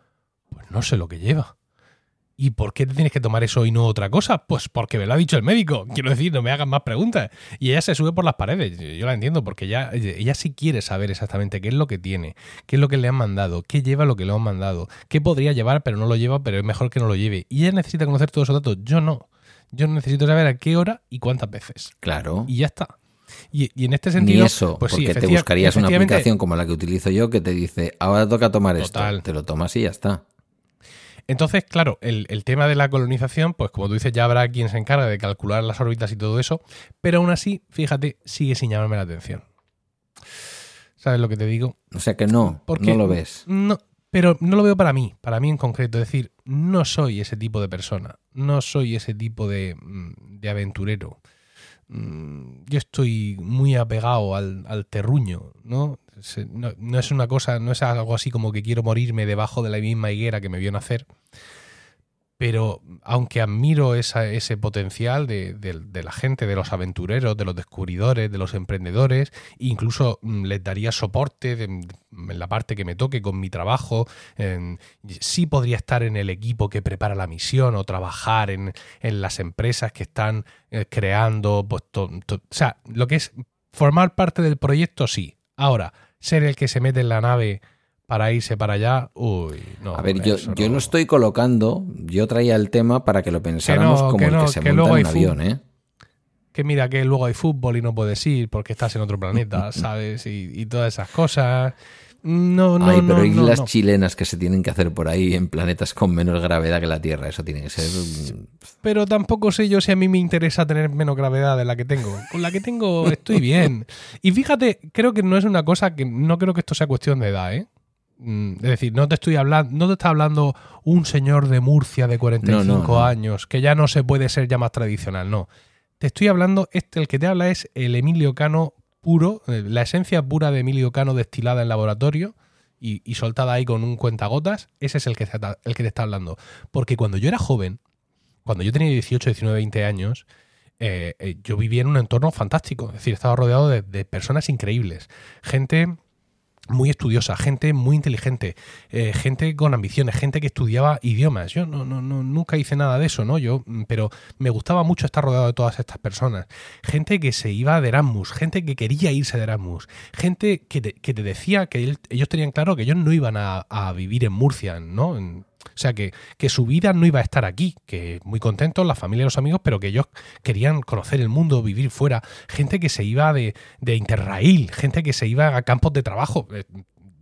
Pues no sé lo que lleva. ¿Y por qué te tienes que tomar eso y no otra cosa? Pues porque me lo ha dicho el médico. Quiero decir, no me hagan más preguntas. Y ella se sube por las paredes. Yo la entiendo, porque ella, ella sí quiere saber exactamente qué es lo que tiene, qué es lo que le han mandado, qué lleva lo que le han mandado, qué podría llevar, pero no lo lleva, pero es mejor que no lo lleve. Y ella necesita conocer todos esos datos. Yo no. Yo necesito saber a qué hora y cuántas veces. Claro. Y ya está. Y, y en este sentido. Ni eso, pues sí, porque te buscarías una aplicación como la que utilizo yo que te dice, ahora toca tomar Total. esto. Te lo tomas y ya está. Entonces, claro, el, el, tema de la colonización, pues como tú dices, ya habrá quien se encargue de calcular las órbitas y todo eso, pero aún así, fíjate, sigue sin llamarme la atención. ¿Sabes lo que te digo? O sea que no, Porque no lo ves. No, pero no lo veo para mí, para mí en concreto. Es decir, no soy ese tipo de persona, no soy ese tipo de, mm, de aventurero. Mm, yo estoy muy apegado al, al terruño, ¿no? ¿No? es una cosa, no es algo así como que quiero morirme debajo de la misma higuera que me vio nacer. Pero aunque admiro ese potencial de, la gente, de los aventureros, de los descubridores, de los emprendedores, incluso mm, les daría soporte en la parte que me toque con mi trabajo, sí podría estar en el equipo que prepara la misión o trabajar en, las empresas que están eh, creando, pues, o sea, lo que es formar parte del proyecto, sí. Ahora, ser el que se mete en la nave para irse para allá, uy, no. A ver, yo, yo lo estoy colocando, yo traía el tema para que lo pensáramos como el que se monta en un avión, ¿eh? Que mira que luego hay fútbol y no puedes ir porque estás en otro planeta, [LAUGHS] ¿sabes? Y, todas esas cosas. No, no, Ay, pero hay islas chilenas que se tienen que hacer por ahí en planetas con menos gravedad que la Tierra. Eso tiene que ser. Pero tampoco sé yo si a mí me interesa tener menos gravedad de la que tengo. Con la que tengo [LAUGHS] estoy bien. Y fíjate, creo que no es una cosa que. No creo que esto sea cuestión de edad, ¿eh? Mm, es decir, no te estoy hablando, no te está hablando un señor de Murcia de 45 años, que ya no se puede ser ya más tradicional, no. Te estoy hablando, este, el que te habla es el Emilio Cano puro, eh, la esencia pura de Emilio Cano destilada en laboratorio y, soltada ahí con un cuentagotas, ese es el que, el que te está hablando. Porque cuando yo era joven, cuando yo tenía 18, 19, 20 años, eh, eh, yo vivía en un entorno fantástico. Es decir, estaba rodeado de personas increíbles. Gente muy estudiosa, gente muy inteligente, eh, gente con ambiciones, gente que estudiaba idiomas. Yo no, no, no, nunca hice nada de eso, ¿no? Yo, mm, pero me gustaba mucho estar rodeado de todas estas personas. Gente que se iba de Erasmus, gente que quería irse de Erasmus, gente que te, que te decía que ellos tenían claro que ellos no iban a, a vivir en Murcia, ¿no? O sea, que, su vida no iba a estar aquí, que muy contentos, la familia y los amigos, pero que ellos querían conocer el mundo, vivir fuera. Gente que se iba de, de Interrail, gente que se iba a campos de trabajo. Eh,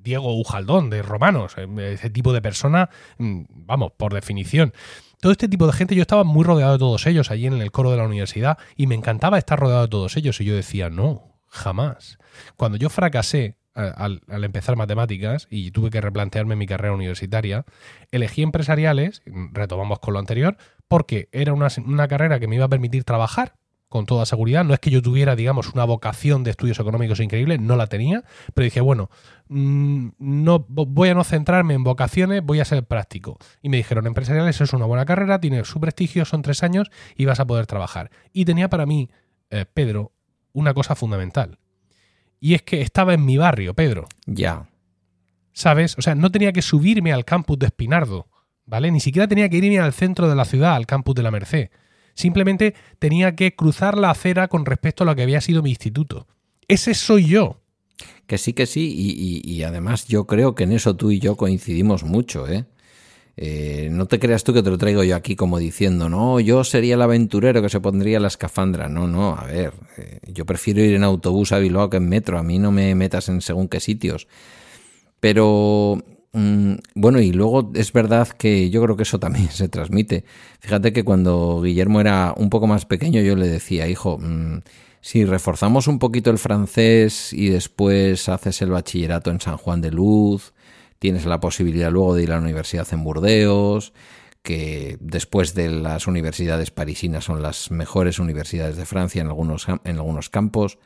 Diego Ujaldón, de Romanos, eh, ese tipo de persona, mm, vamos, por definición. Todo este tipo de gente, yo estaba muy rodeado de todos ellos allí en el coro de la universidad y me encantaba estar rodeado de todos ellos y yo decía, no, jamás. Cuando yo fracasé al, empezar matemáticas y tuve que replantearme mi carrera universitaria, elegí empresariales, retomamos con lo anterior, porque era una, carrera que me iba a permitir trabajar con toda seguridad. No es que yo tuviera, digamos, una vocación de estudios económicos increíble, no la tenía, pero dije, bueno, mm, no, voy a no centrarme en vocaciones, voy a ser práctico. Y me dijeron, empresariales es una buena carrera, tiene su prestigio, son tres años y vas a poder trabajar. Y tenía para mí, eh, Pedro, una cosa fundamental. Y es que estaba en mi barrio, Pedro. Ya. ¿Sabes? O sea, no tenía que subirme al campus de Espinardo, ¿vale? Ni siquiera tenía que irme al centro de la ciudad, al campus de la Merced. Simplemente tenía que cruzar la acera con respecto a lo que había sido mi instituto. Ese soy yo. Que sí, que sí, y, y además yo creo que en eso tú y yo coincidimos mucho, ¿eh? Eh, no te creas tú que te lo traigo yo aquí como diciendo, no, yo sería el aventurero que se pondría la escafandra. No, no, a ver, eh, yo prefiero ir en autobús a Bilbao que en metro, a mí no me metas en según qué sitios. Pero, mm, bueno, y luego es verdad que yo creo que eso también [LAUGHS] se transmite. Fíjate que cuando Guillermo era un poco más pequeño yo le decía, hijo, mm, si reforzamos un poquito el francés y después haces el bachillerato en San Juan de Luz, Tienes la posibilidad luego de ir a la universidad en Burdeos, que después de las universidades parisinas son las mejores universidades de Francia en algunos, en algunos campos.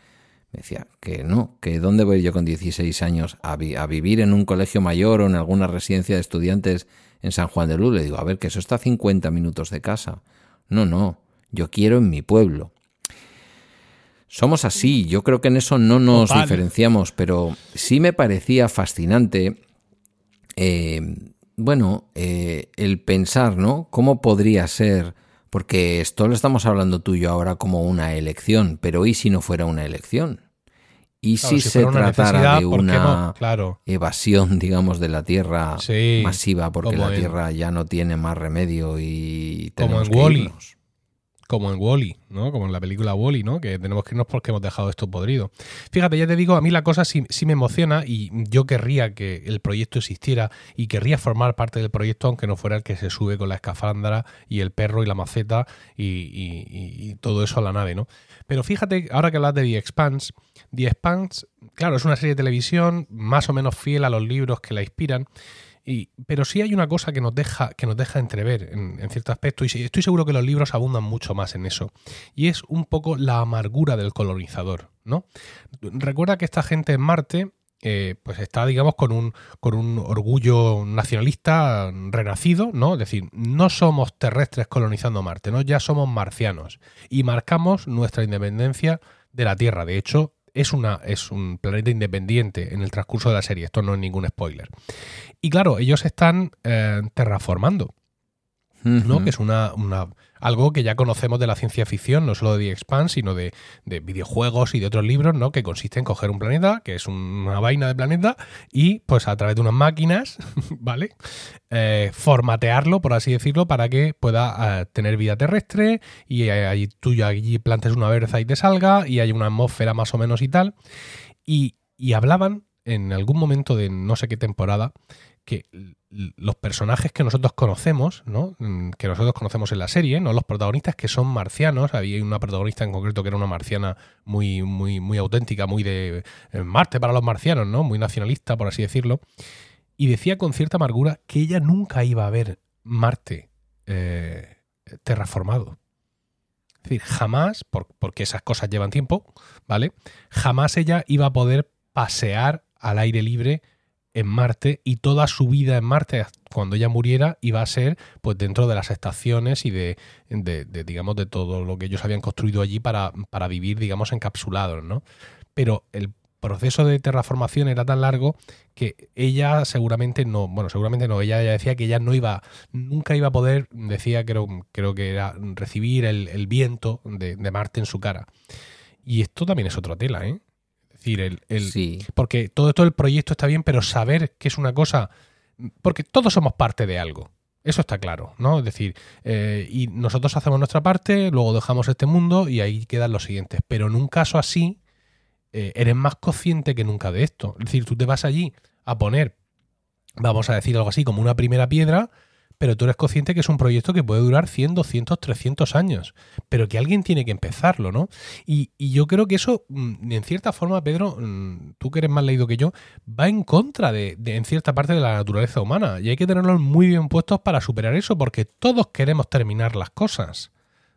Me decía que no, que dónde voy yo con 16 años a, a, vivir en un colegio mayor o en alguna residencia de estudiantes en San Juan de Luz. Le digo, a ver, que eso está a 50 minutos de casa. No, no, yo quiero en mi pueblo. Somos así, yo creo que en eso no nos diferenciamos, pero sí me parecía fascinante eh, bueno, eh, el pensar, ¿no? ¿Cómo podría ser? Porque esto lo estamos hablando tú y yo ahora como una elección, pero ¿y si no fuera una elección? ¿Y si, se tratara de una evasión, [LAUGHS] digamos, de la Tierra masiva porque la Tierra ya no tiene más remedio y tenemos como en que como en Wally, ¿no? Como en la película Wally, ¿no? Que tenemos que irnos porque hemos dejado esto podrido. Fíjate, ya te digo, a mí la cosa sí, me emociona y yo querría que el proyecto existiera y querría formar parte del proyecto, aunque no fuera el que se sube con la escafandra y el perro y la maceta y, todo eso a la nave, ¿no? Pero fíjate, ahora que hablas de The Expanse, The Expanse, claro, es una serie de televisión más o menos fiel a los libros que la inspiran pero sí hay una cosa que nos deja, que nos deja entrever en, cierto aspecto, y estoy seguro que los libros abundan mucho más en eso, y es un poco la amargura del colonizador, ¿no? Recuerda que esta gente en Marte eh, pues está, digamos, con un, con un orgullo nacionalista renacido, ¿no? Es decir, no somos terrestres colonizando Marte, ¿no? Ya somos marcianos y marcamos nuestra independencia de la Tierra. De hecho, es, una, es un planeta independiente en el transcurso de la serie. Esto no es ningún spoiler. Y claro, ellos están eh, terraformando. ¿no? Que es una, una, algo que ya conocemos de la ciencia ficción, no solo de The Expanse, sino de, videojuegos y de otros libros, ¿no? Que consiste en coger un planeta, que es una vaina de planeta, y pues a través de unas máquinas, [LAUGHS] ¿vale? Eh, formatearlo, por así decirlo, para que pueda eh, tener vida terrestre y allí tú allí plantes una berza y te salga, y hay una atmósfera más o menos y tal. Y, y hablaban en algún momento de no sé qué temporada que los personajes que nosotros conocemos, ¿no? Mm, que nosotros conocemos en la serie, ¿no? los protagonistas que son marcianos, había una protagonista en concreto que era una marciana muy, muy, muy auténtica, muy de eh, Marte para los marcianos, ¿no? muy nacionalista, por así decirlo, y decía con cierta amargura que ella nunca iba a ver Marte eh, terraformado. Es decir, jamás, porque esas cosas llevan tiempo, ¿vale? Jamás ella iba a poder pasear al aire libre en Marte y toda su vida en Marte cuando ella muriera iba a ser pues dentro de las estaciones y de, digamos de todo lo que ellos habían construido allí para, para vivir digamos encapsulados no pero el proceso de terraformación era tan largo que ella seguramente no, bueno, seguramente no, ella, decía que ella no iba, nunca iba a poder, decía, creo, creo que era recibir el, el viento de, de, Marte en su cara. Y esto también es otra tela, ¿eh? Decir, el, porque todo esto el proyecto está bien, pero saber que es una cosa, porque todos somos parte de algo. Eso está claro, ¿no? Es decir, eh, y nosotros hacemos nuestra parte, luego dejamos este mundo y ahí quedan los siguientes. Pero en un caso así, eh, eres más consciente que nunca de esto. Es decir, tú te vas allí a poner, vamos a decir algo así, como una primera piedra, pero tú eres consciente que es un proyecto que puede durar 100, 200, 300 años, pero que alguien tiene que empezarlo, ¿no? Y, yo creo que eso, mm, en cierta forma, Pedro, mm, tú que eres más leído que yo, va en contra de, en cierta parte de la naturaleza humana, y hay que tenerlos muy bien puestos para superar eso, porque todos queremos terminar las cosas.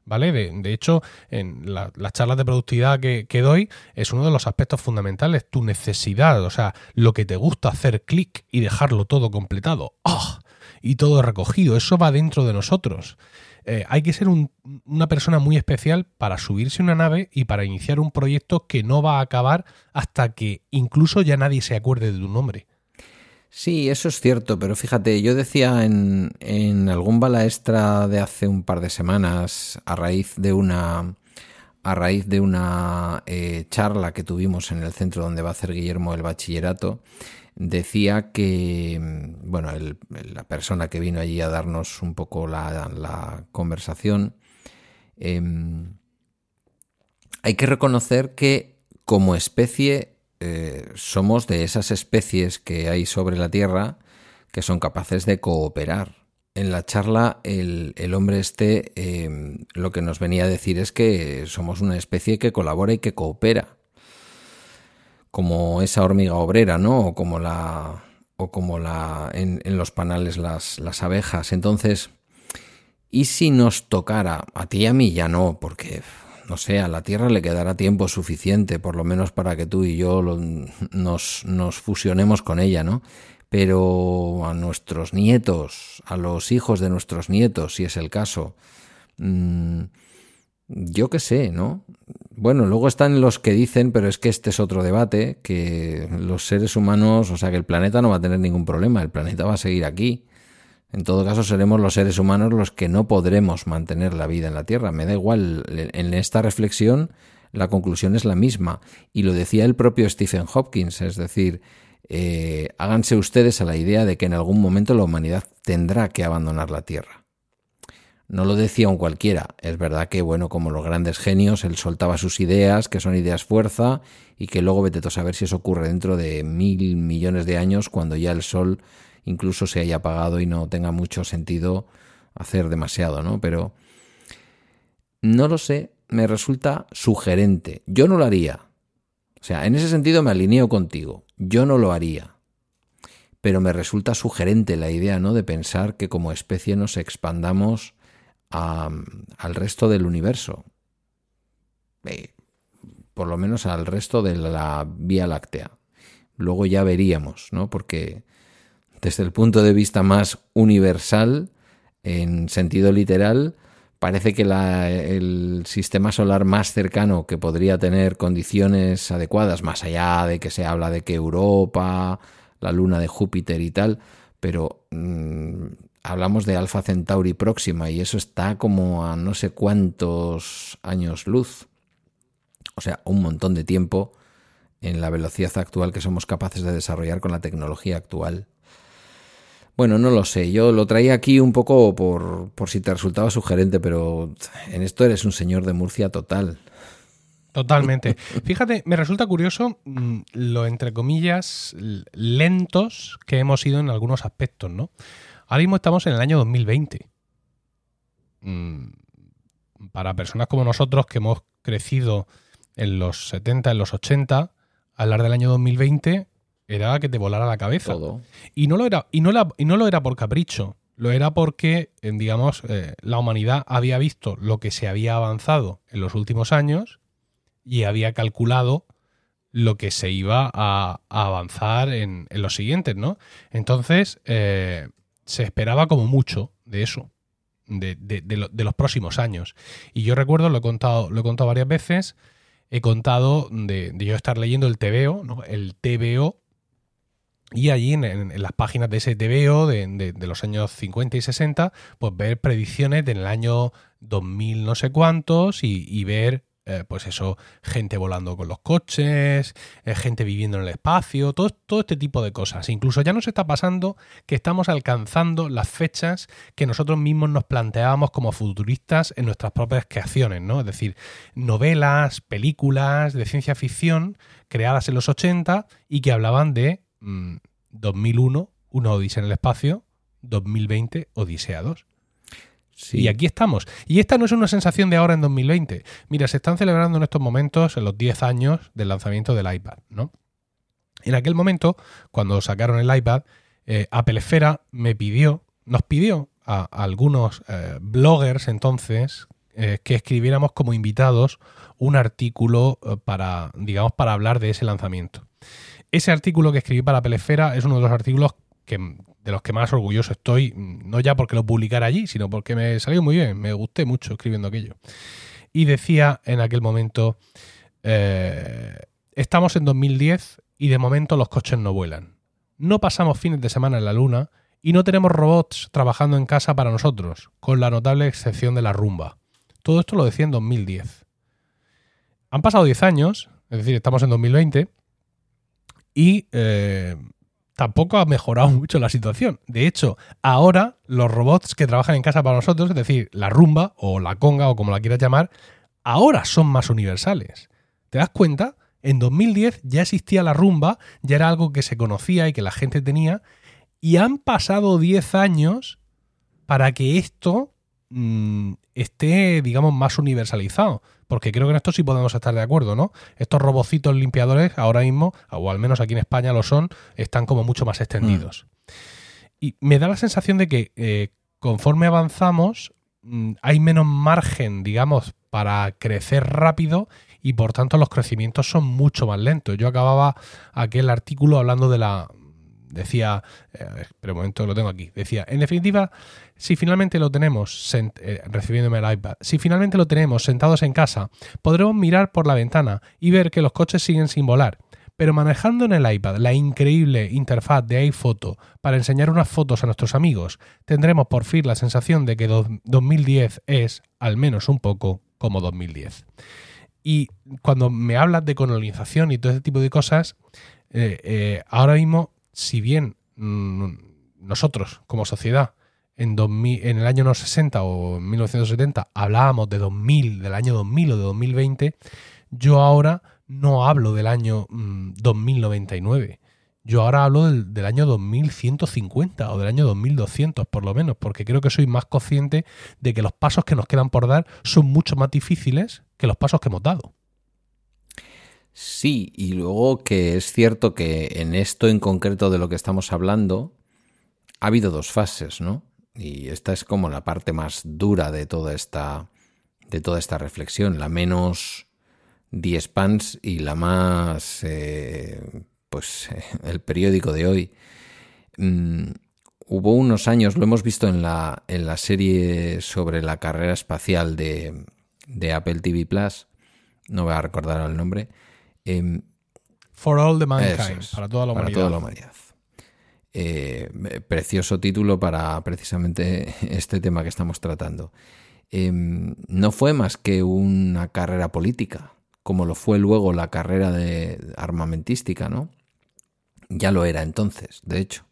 ¿Vale? De, hecho, en las charlas de productividad que, doy es uno de los aspectos fundamentales, tu necesidad, o sea, lo que te gusta hacer clic y dejarlo todo completado. ¡Ah! Y todo recogido. Eso va dentro de nosotros. Eh, hay que ser una persona muy especial para subirse a una nave y para iniciar un proyecto que no va a acabar hasta que incluso ya nadie se acuerde de tu nombre. Sí, eso es cierto, pero fíjate, yo decía en, en algún bala extra de hace un par de semanas, a raíz de una a raíz de una eh, charla que tuvimos en el centro donde va a hacer Guillermo el bachillerato, decía que, mm, bueno, la persona que vino allí a darnos un poco la, conversación, em, hay que reconocer que como especie eh, somos de esas especies que hay sobre la Tierra que son capaces de cooperar. En la charla el, hombre este em, lo que nos venía a decir es que somos una especie que colabora y que coopera como esa hormiga obrera, ¿no? O como la. o como la. en, los panales las, las abejas. Entonces. ¿Y si nos tocara? A ti y a mí ya no, porque no sé, a la Tierra le quedará tiempo suficiente, por lo menos para que tú y yo nos, nos, fusionemos con ella, ¿no? Pero a nuestros nietos, a los hijos de nuestros nietos, si es el caso, mmm, yo qué sé, ¿no? Bueno, luego están los que dicen, pero es que este es otro debate, que los seres humanos, o sea, que el planeta no va a tener ningún problema, el planeta va a seguir aquí. En todo caso, seremos los seres humanos los que no podremos mantener la vida en la Tierra. Me da igual, en esta reflexión la conclusión es la misma. Y lo decía el propio Stephen Hopkins, es decir, eh, háganse ustedes a la idea de que en algún momento la humanidad tendrá que abandonar la Tierra. No lo decía un cualquiera. Es verdad que, bueno, como los grandes genios, él soltaba sus ideas, que son ideas fuerza, y que luego vete a saber si eso ocurre dentro de mil millones de años, cuando ya el Sol incluso se haya apagado y no tenga mucho sentido hacer demasiado, ¿no? Pero no lo sé, me resulta sugerente. Yo no lo haría. O sea, en ese sentido me alineo contigo. Yo no lo haría. Pero me resulta sugerente la idea, ¿no? De pensar que como especie nos expandamos al resto del universo. Eh, por lo menos al resto de la Vía Láctea. Luego ya veríamos, ¿no? Porque desde el punto de vista más universal, en sentido literal, parece que el sistema solar más cercano que podría tener condiciones adecuadas, más allá de que se habla de que Europa, la luna de Júpiter y tal, pero mm, hablamos de Alfa Centauri próxima y eso está como a no sé cuántos años luz. O sea, un montón de tiempo en la velocidad actual que somos capaces de desarrollar con la tecnología actual. Bueno, no lo sé, yo lo traía aquí un poco por, por si te resultaba sugerente, pero en esto eres un señor de Murcia total. Totalmente. [LAUGHS] Fíjate, me resulta curioso mm, lo entre comillas lentos que hemos ido en algunos aspectos, ¿no? Ahora mismo estamos en el año 2020. Mm, para personas como nosotros que hemos crecido en los 70, en los 80, hablar del año 2020 era que te volara la cabeza. Y no lo era, y no, y no lo era por capricho. Lo era porque, digamos, eh, la humanidad había visto lo que se había avanzado en los últimos años y había calculado lo que se iba a, avanzar en, los siguientes, ¿no? Entonces, eh, se esperaba como mucho de eso, de, los próximos años. Y yo recuerdo, lo he contado, lo he contado varias veces, he contado de, yo estar leyendo el TVO, ¿no? el TVO, y allí en, las páginas de ese TVO de, los años 50 y 60, pues ver predicciones del año 2000 no sé cuántos y ver eh, pues eso, gente volando con los coches, eh, gente viviendo en el espacio, todo, todo este tipo de cosas. Incluso ya nos está pasando que estamos alcanzando las fechas que nosotros mismos nos planteábamos como futuristas en nuestras propias creaciones, ¿no? Es decir, novelas, películas de ciencia ficción creadas en los 80 y que hablaban de 2001, mm, una Odisea en el espacio, 2020, Odisea 2. Y aquí estamos. Y esta no es una sensación de ahora en 2020. Mira, se están celebrando en estos momentos en los 10 años del lanzamiento del iPad, ¿no? En aquel momento, cuando sacaron el iPad, eh, me pidió, nos pidió a, algunos eh, bloggers entonces eh, que escribiéramos como invitados un artículo para, digamos, para hablar de ese lanzamiento. Ese artículo que escribí para Apple es uno de los artículos que, de los que más orgulloso estoy, no ya porque lo publicara allí, sino porque me salió muy bien, me gusté mucho escribiendo aquello. Y decía en aquel momento, eh, estamos en 2010 y de momento los coches no vuelan. No pasamos fines de semana en la luna y no tenemos robots trabajando en casa para nosotros, con la notable excepción de la rumba. Todo esto lo decía en 2010. Han pasado 10 años, es decir, estamos en 2020, y eh, tampoco ha mejorado mucho la situación. De hecho, ahora los robots que trabajan en casa para nosotros, es decir, la rumba o la conga o como la quieras llamar, ahora son más universales. ¿Te das cuenta? En 2010 ya existía la rumba, ya era algo que se conocía y que la gente tenía, y han pasado 10 años para que esto mm, esté, digamos, más universalizado. Porque creo que en esto sí podemos estar de acuerdo, ¿no? Estos robocitos limpiadores ahora mismo, o al menos aquí en España lo son, están como mucho más extendidos. Mm. Y me da la sensación de que eh, conforme avanzamos, mm, hay menos margen, digamos, para crecer rápido y por tanto los crecimientos son mucho más lentos. Yo acababa aquel artículo hablando de la, decía, eh, pero un momento lo tengo aquí, decía, en definitiva, si finalmente lo tenemos, eh, recibiéndome el iPad, si finalmente lo tenemos sentados en casa, podremos mirar por la ventana y ver que los coches siguen sin volar. Pero manejando en el iPad la increíble interfaz de iPhoto para enseñar unas fotos a nuestros amigos, tendremos por fin la sensación de que 2010 es, al menos un poco, como 2010. Y cuando me hablas de colonización y todo ese tipo de cosas, eh, ahora mismo si bien mm, nosotros como sociedad en, 2000, en el año 60 o en 1970 hablábamos de 2000, del año 2000 o de 2020, yo ahora no hablo del año 2099. Mm, yo ahora hablo del, del, año 2150 o del año 2200 por lo menos, porque creo que soy más consciente de que los pasos que nos quedan por dar son mucho más difíciles que los pasos que hemos dado. Sí, y luego que es cierto que en esto en concreto de lo que estamos hablando ha habido dos fases, ¿no? Y esta es como la parte más dura de toda esta de toda esta reflexión, la menos diespans y la más eh, pues [LAUGHS] el periódico de hoy. Mm, hubo unos años, lo hemos visto en la, en la serie sobre la carrera espacial de, de Apple TV Plus, no voy a recordar el nombre, Em, For all the mankind, para toda la humanidad. Para toda la humanidad. Eh, precioso título para precisamente [LAUGHS] este tema que estamos tratando. Em, no fue más que una carrera política, como lo fue luego la carrera de armamentística, ¿no? Ya lo era entonces, de hecho.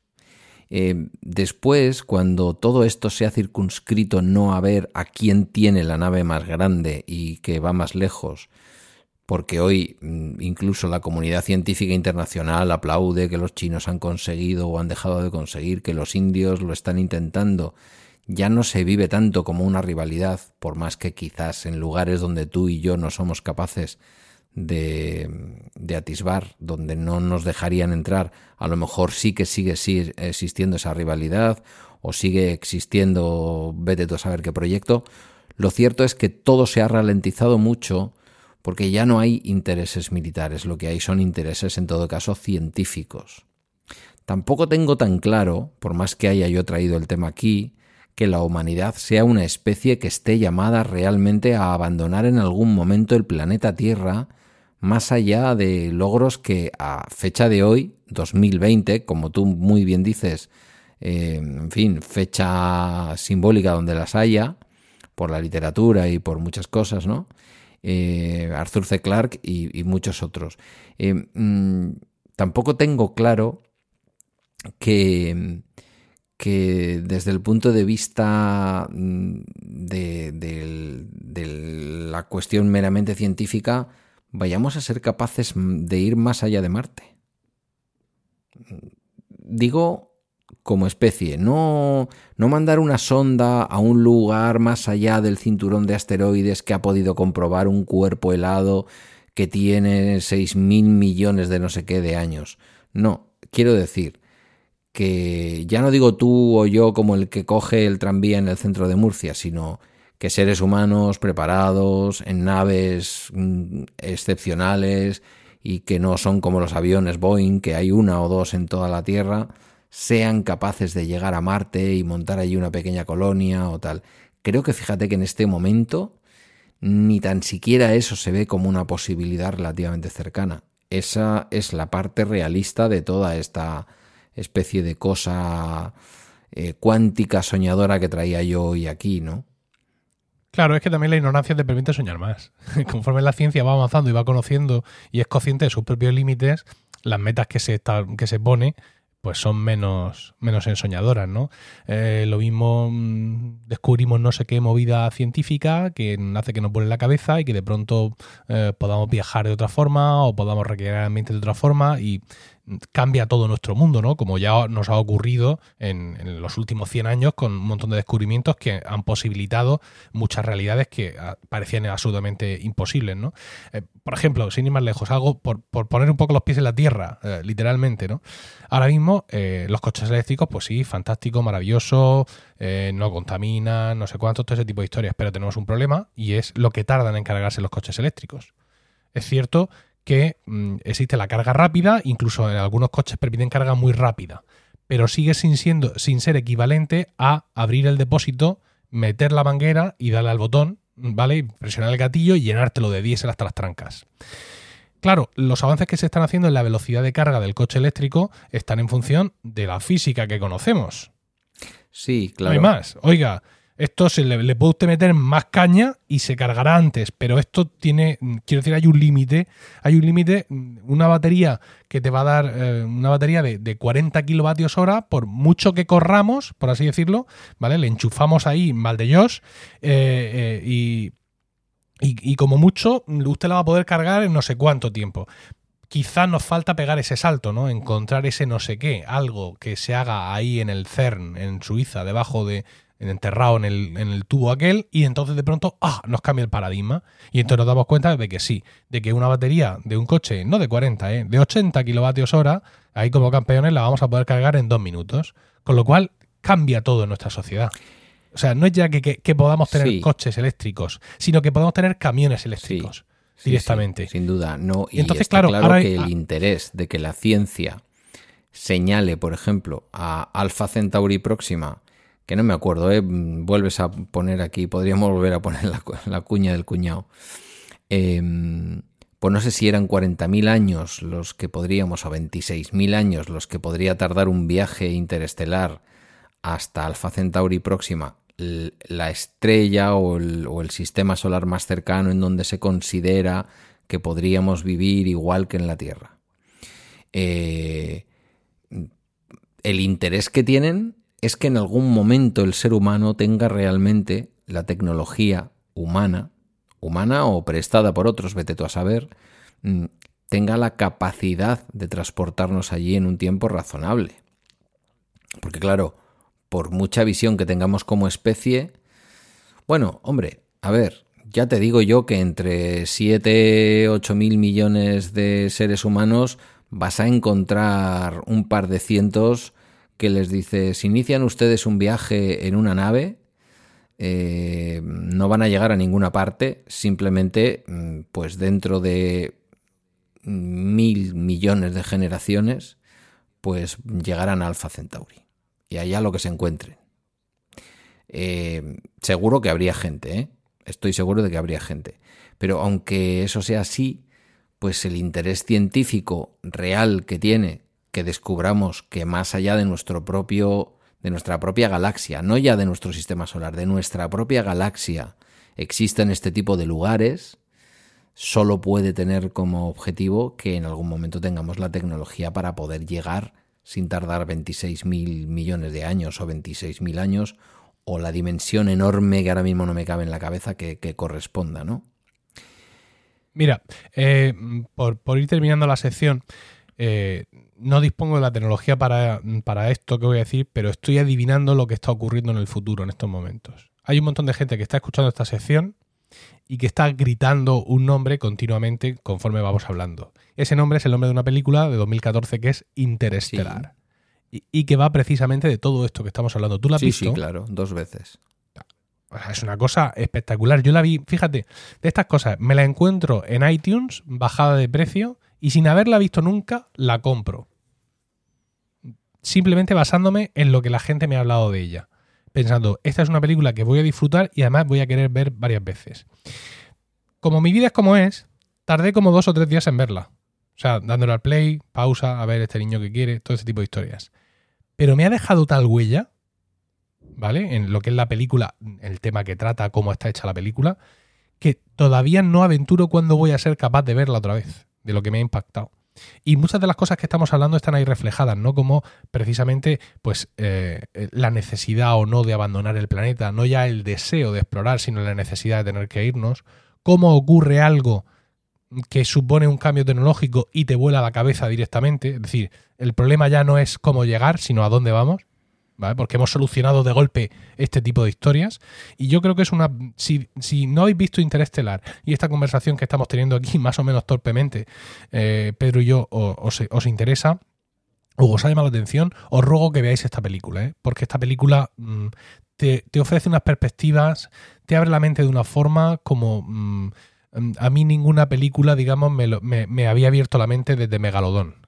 Em, después, cuando todo esto se ha circunscrito no a ver a quién tiene la nave más grande y que va más lejos, porque hoy mm, incluso la comunidad científica internacional aplaude que los chinos han conseguido o han dejado de conseguir, que los indios lo están intentando. Ya no se vive tanto como una rivalidad, por más que quizás en lugares donde tú y yo no somos capaces de, de atisbar, donde no nos dejarían entrar, a lo mejor sí que sigue, sigue existiendo esa rivalidad o sigue existiendo, vete tú a saber qué proyecto. Lo cierto es que todo se ha ralentizado mucho porque ya no hay intereses militares, lo que hay son intereses en todo caso científicos. Tampoco tengo tan claro, por más que haya yo traído el tema aquí, que la humanidad sea una especie que esté llamada realmente a abandonar en algún momento el planeta Tierra, más allá de logros que a fecha de hoy, 2020, como tú muy bien dices, eh, en fin, fecha simbólica donde las haya, por la literatura y por muchas cosas, ¿no? Eh, Arthur C. Clarke y, muchos otros. Eh, mm, tampoco tengo claro que, que desde el punto de vista mm, de, de, la cuestión meramente científica vayamos a ser capaces de ir más allá de Marte. Digo como especie, no, no mandar una sonda a un lugar más allá del cinturón de asteroides que ha podido comprobar un cuerpo helado que tiene seis mil millones de no sé qué de años. No, quiero decir que ya no digo tú o yo como el que coge el tranvía en el centro de Murcia, sino que seres humanos preparados en naves mm, excepcionales y que no son como los aviones Boeing, que hay una o dos en toda la Tierra, sean capaces de llegar a Marte y montar allí una pequeña colonia o tal. Creo que fíjate que en este momento ni tan siquiera eso se ve como una posibilidad relativamente cercana. Esa es la parte realista de toda esta especie de cosa eh, cuántica soñadora que traía yo hoy aquí, ¿no? Claro, es que también la ignorancia te permite soñar más. [LAUGHS] Conforme la ciencia va avanzando y va conociendo y es consciente de sus propios límites, las metas que se, que se pone pues son menos, menos ensoñadoras, ¿no? Eh, lo mismo mm, descubrimos no sé qué movida científica que hace que nos vuele la cabeza y que de pronto eh, podamos viajar de otra forma o podamos recrear el ambiente de otra forma y cambia todo nuestro mundo, ¿no? Como ya nos ha ocurrido en, los últimos 100 años con un montón de descubrimientos que han posibilitado muchas realidades que ah, parecían absolutamente imposibles, ¿no? Eh, por ejemplo, sin ir más lejos, algo por, poner un poco los pies en la tierra, eh, literalmente, ¿no? Ahora mismo, eh, los coches eléctricos, pues sí, fantástico, maravilloso, no contaminan, no sé cuántos, todo ese tipo de historias, pero tenemos un problema y es lo que tardan en cargarse los coches eléctricos. Es cierto que mm, existe la carga rápida, incluso en algunos coches permiten carga muy rápida, pero sigue sin, siendo, sin ser equivalente a abrir el depósito, meter la manguera y darle al botón, ¿vale? Presionar el gatillo y llenártelo de diésel hasta las trancas. Claro, los avances que se están haciendo en la velocidad de carga del coche eléctrico están en función de la física que conocemos. Sí, claro. No hay más. Oiga, Esto se le, puede usted meter más caña y se cargará antes, pero esto tiene, quiero decir, hay un límite, hay un límite, una batería que te va a dar eh, una batería de, de 40 kilovatios hora, por mucho que corramos, por así decirlo, ¿vale? Le enchufamos ahí mal de Josh eh, eh, y, y, y como mucho, usted la va a poder cargar en no sé cuánto tiempo quizás nos falta pegar ese salto, ¿no? Encontrar ese no sé qué, algo que se haga ahí en el CERN, en Suiza, debajo de, enterrado en el, en el tubo aquel, y entonces de pronto, ah, nos cambia el paradigma. Y entonces nos damos cuenta de que sí, de que una batería de un coche, no de 40, ¿eh? de 80 kilovatios hora, ahí como campeones la vamos a poder cargar en dos minutos. Con lo cual cambia todo en nuestra sociedad. O sea, no es ya que, que, que podamos tener Sí. coches eléctricos, sino que podamos tener camiones eléctricos Sí, directamente. sí, sin duda, no. Y Entonces, está claro, claro, ahora que el interés de que la ciencia señale, por ejemplo, a Alpha Centauri próxima, que no me acuerdo, ¿eh? Mm, vuelves a poner aquí, podríamos volver a poner [LAUGHS] la, cu- la cuña del cuñado. Em, pues no sé si eran 40.000 años los que podríamos, o 26.000 años los que podría tardar un viaje interestelar hasta Alpha Centauri próxima, la estrella o el, o el sistema solar más cercano en donde se considera que podríamos vivir igual que en la Tierra. Eh, el interés que tienen es que en algún momento el ser humano tenga realmente la tecnología humana, humana o prestada por otros, vete tú a saber, mm, tenga la capacidad de transportarnos allí en un tiempo razonable. Porque claro, por mucha visión que tengamos como especie, bueno, hombre, a ver, ya te digo yo que entre 7, 8 mil millones de seres humanos vas a encontrar un par de cientos que les dices, inician ustedes un viaje en una nave, eh, no van a llegar a ninguna parte, simplemente mm, pues dentro de mil millones de generaciones, pues llegarán a Alpha Centauri. Y allá lo que se encuentren. Eh, seguro que habría gente, ¿eh? Estoy seguro de que habría gente. Pero aunque eso sea así, pues el interés científico real que tiene que descubramos que más allá de nuestro propio de nuestra propia galaxia, no ya de nuestro sistema solar, de nuestra propia galaxia, existen este tipo de lugares, solo puede tener como objetivo que en algún momento tengamos la tecnología para poder llegar sin tardar 26 mil millones de años o 26 mil años o la dimensión enorme que ahora mismo no me cabe en la cabeza que, que corresponda, ¿no? Mira, eh, por, por, ir terminando la sección, eh, no dispongo de la tecnología para, para, esto que voy a decir, pero estoy adivinando lo que está ocurriendo en el futuro en estos momentos. Hay un montón de gente que está escuchando esta sección y que está gritando un nombre continuamente conforme vamos hablando. Ese nombre es el nombre de una película de 2014 que es Interestelar. Sí. Y, y, que va precisamente de todo esto que estamos hablando. ¿Tú la has sí, visto? Sí, claro, dos veces. Es una cosa espectacular. Yo la vi, fíjate, de estas cosas, me la encuentro en iTunes, bajada de precio, y sin haberla visto nunca, la compro. Simplemente basándome en lo que la gente me ha hablado de ella. Pensando, esta es una película que voy a disfrutar y además voy a querer ver varias veces. Como mi vida es como es, tardé como dos o tres días en verla. O sea, dándole al play, pausa, a ver este niño que quiere, todo ese tipo de historias. Pero me ha dejado tal huella ¿vale? En lo que es la película, el tema que trata, cómo está hecha la película, que todavía no aventuro cuándo voy a ser capaz de verla otra vez, de lo que me ha impactado. Y muchas de las cosas que estamos hablando están ahí reflejadas, ¿no? Como precisamente, pues, eh, la necesidad o no de abandonar el planeta, no ya el deseo de explorar, sino la necesidad de tener que irnos. Cómo ocurre algo que supone un cambio tecnológico y te vuela la cabeza directamente. Es decir, el problema ya no es cómo llegar, sino a dónde vamos. Porque hemos solucionado de golpe este tipo de historias. Y yo creo que es una. Si, si no habéis visto Interestelar y esta conversación que estamos teniendo aquí, [LAUGHS] más o menos torpemente, eh, Pedro y yo, os, os, interesa. O os ha llamado la atención, os ruego que veáis esta película, ¿eh? porque esta película mmm, te, te, ofrece unas perspectivas, te abre la mente de una forma como mmm, a mí ninguna película, digamos, me, lo, me, me había abierto la mente desde Megalodón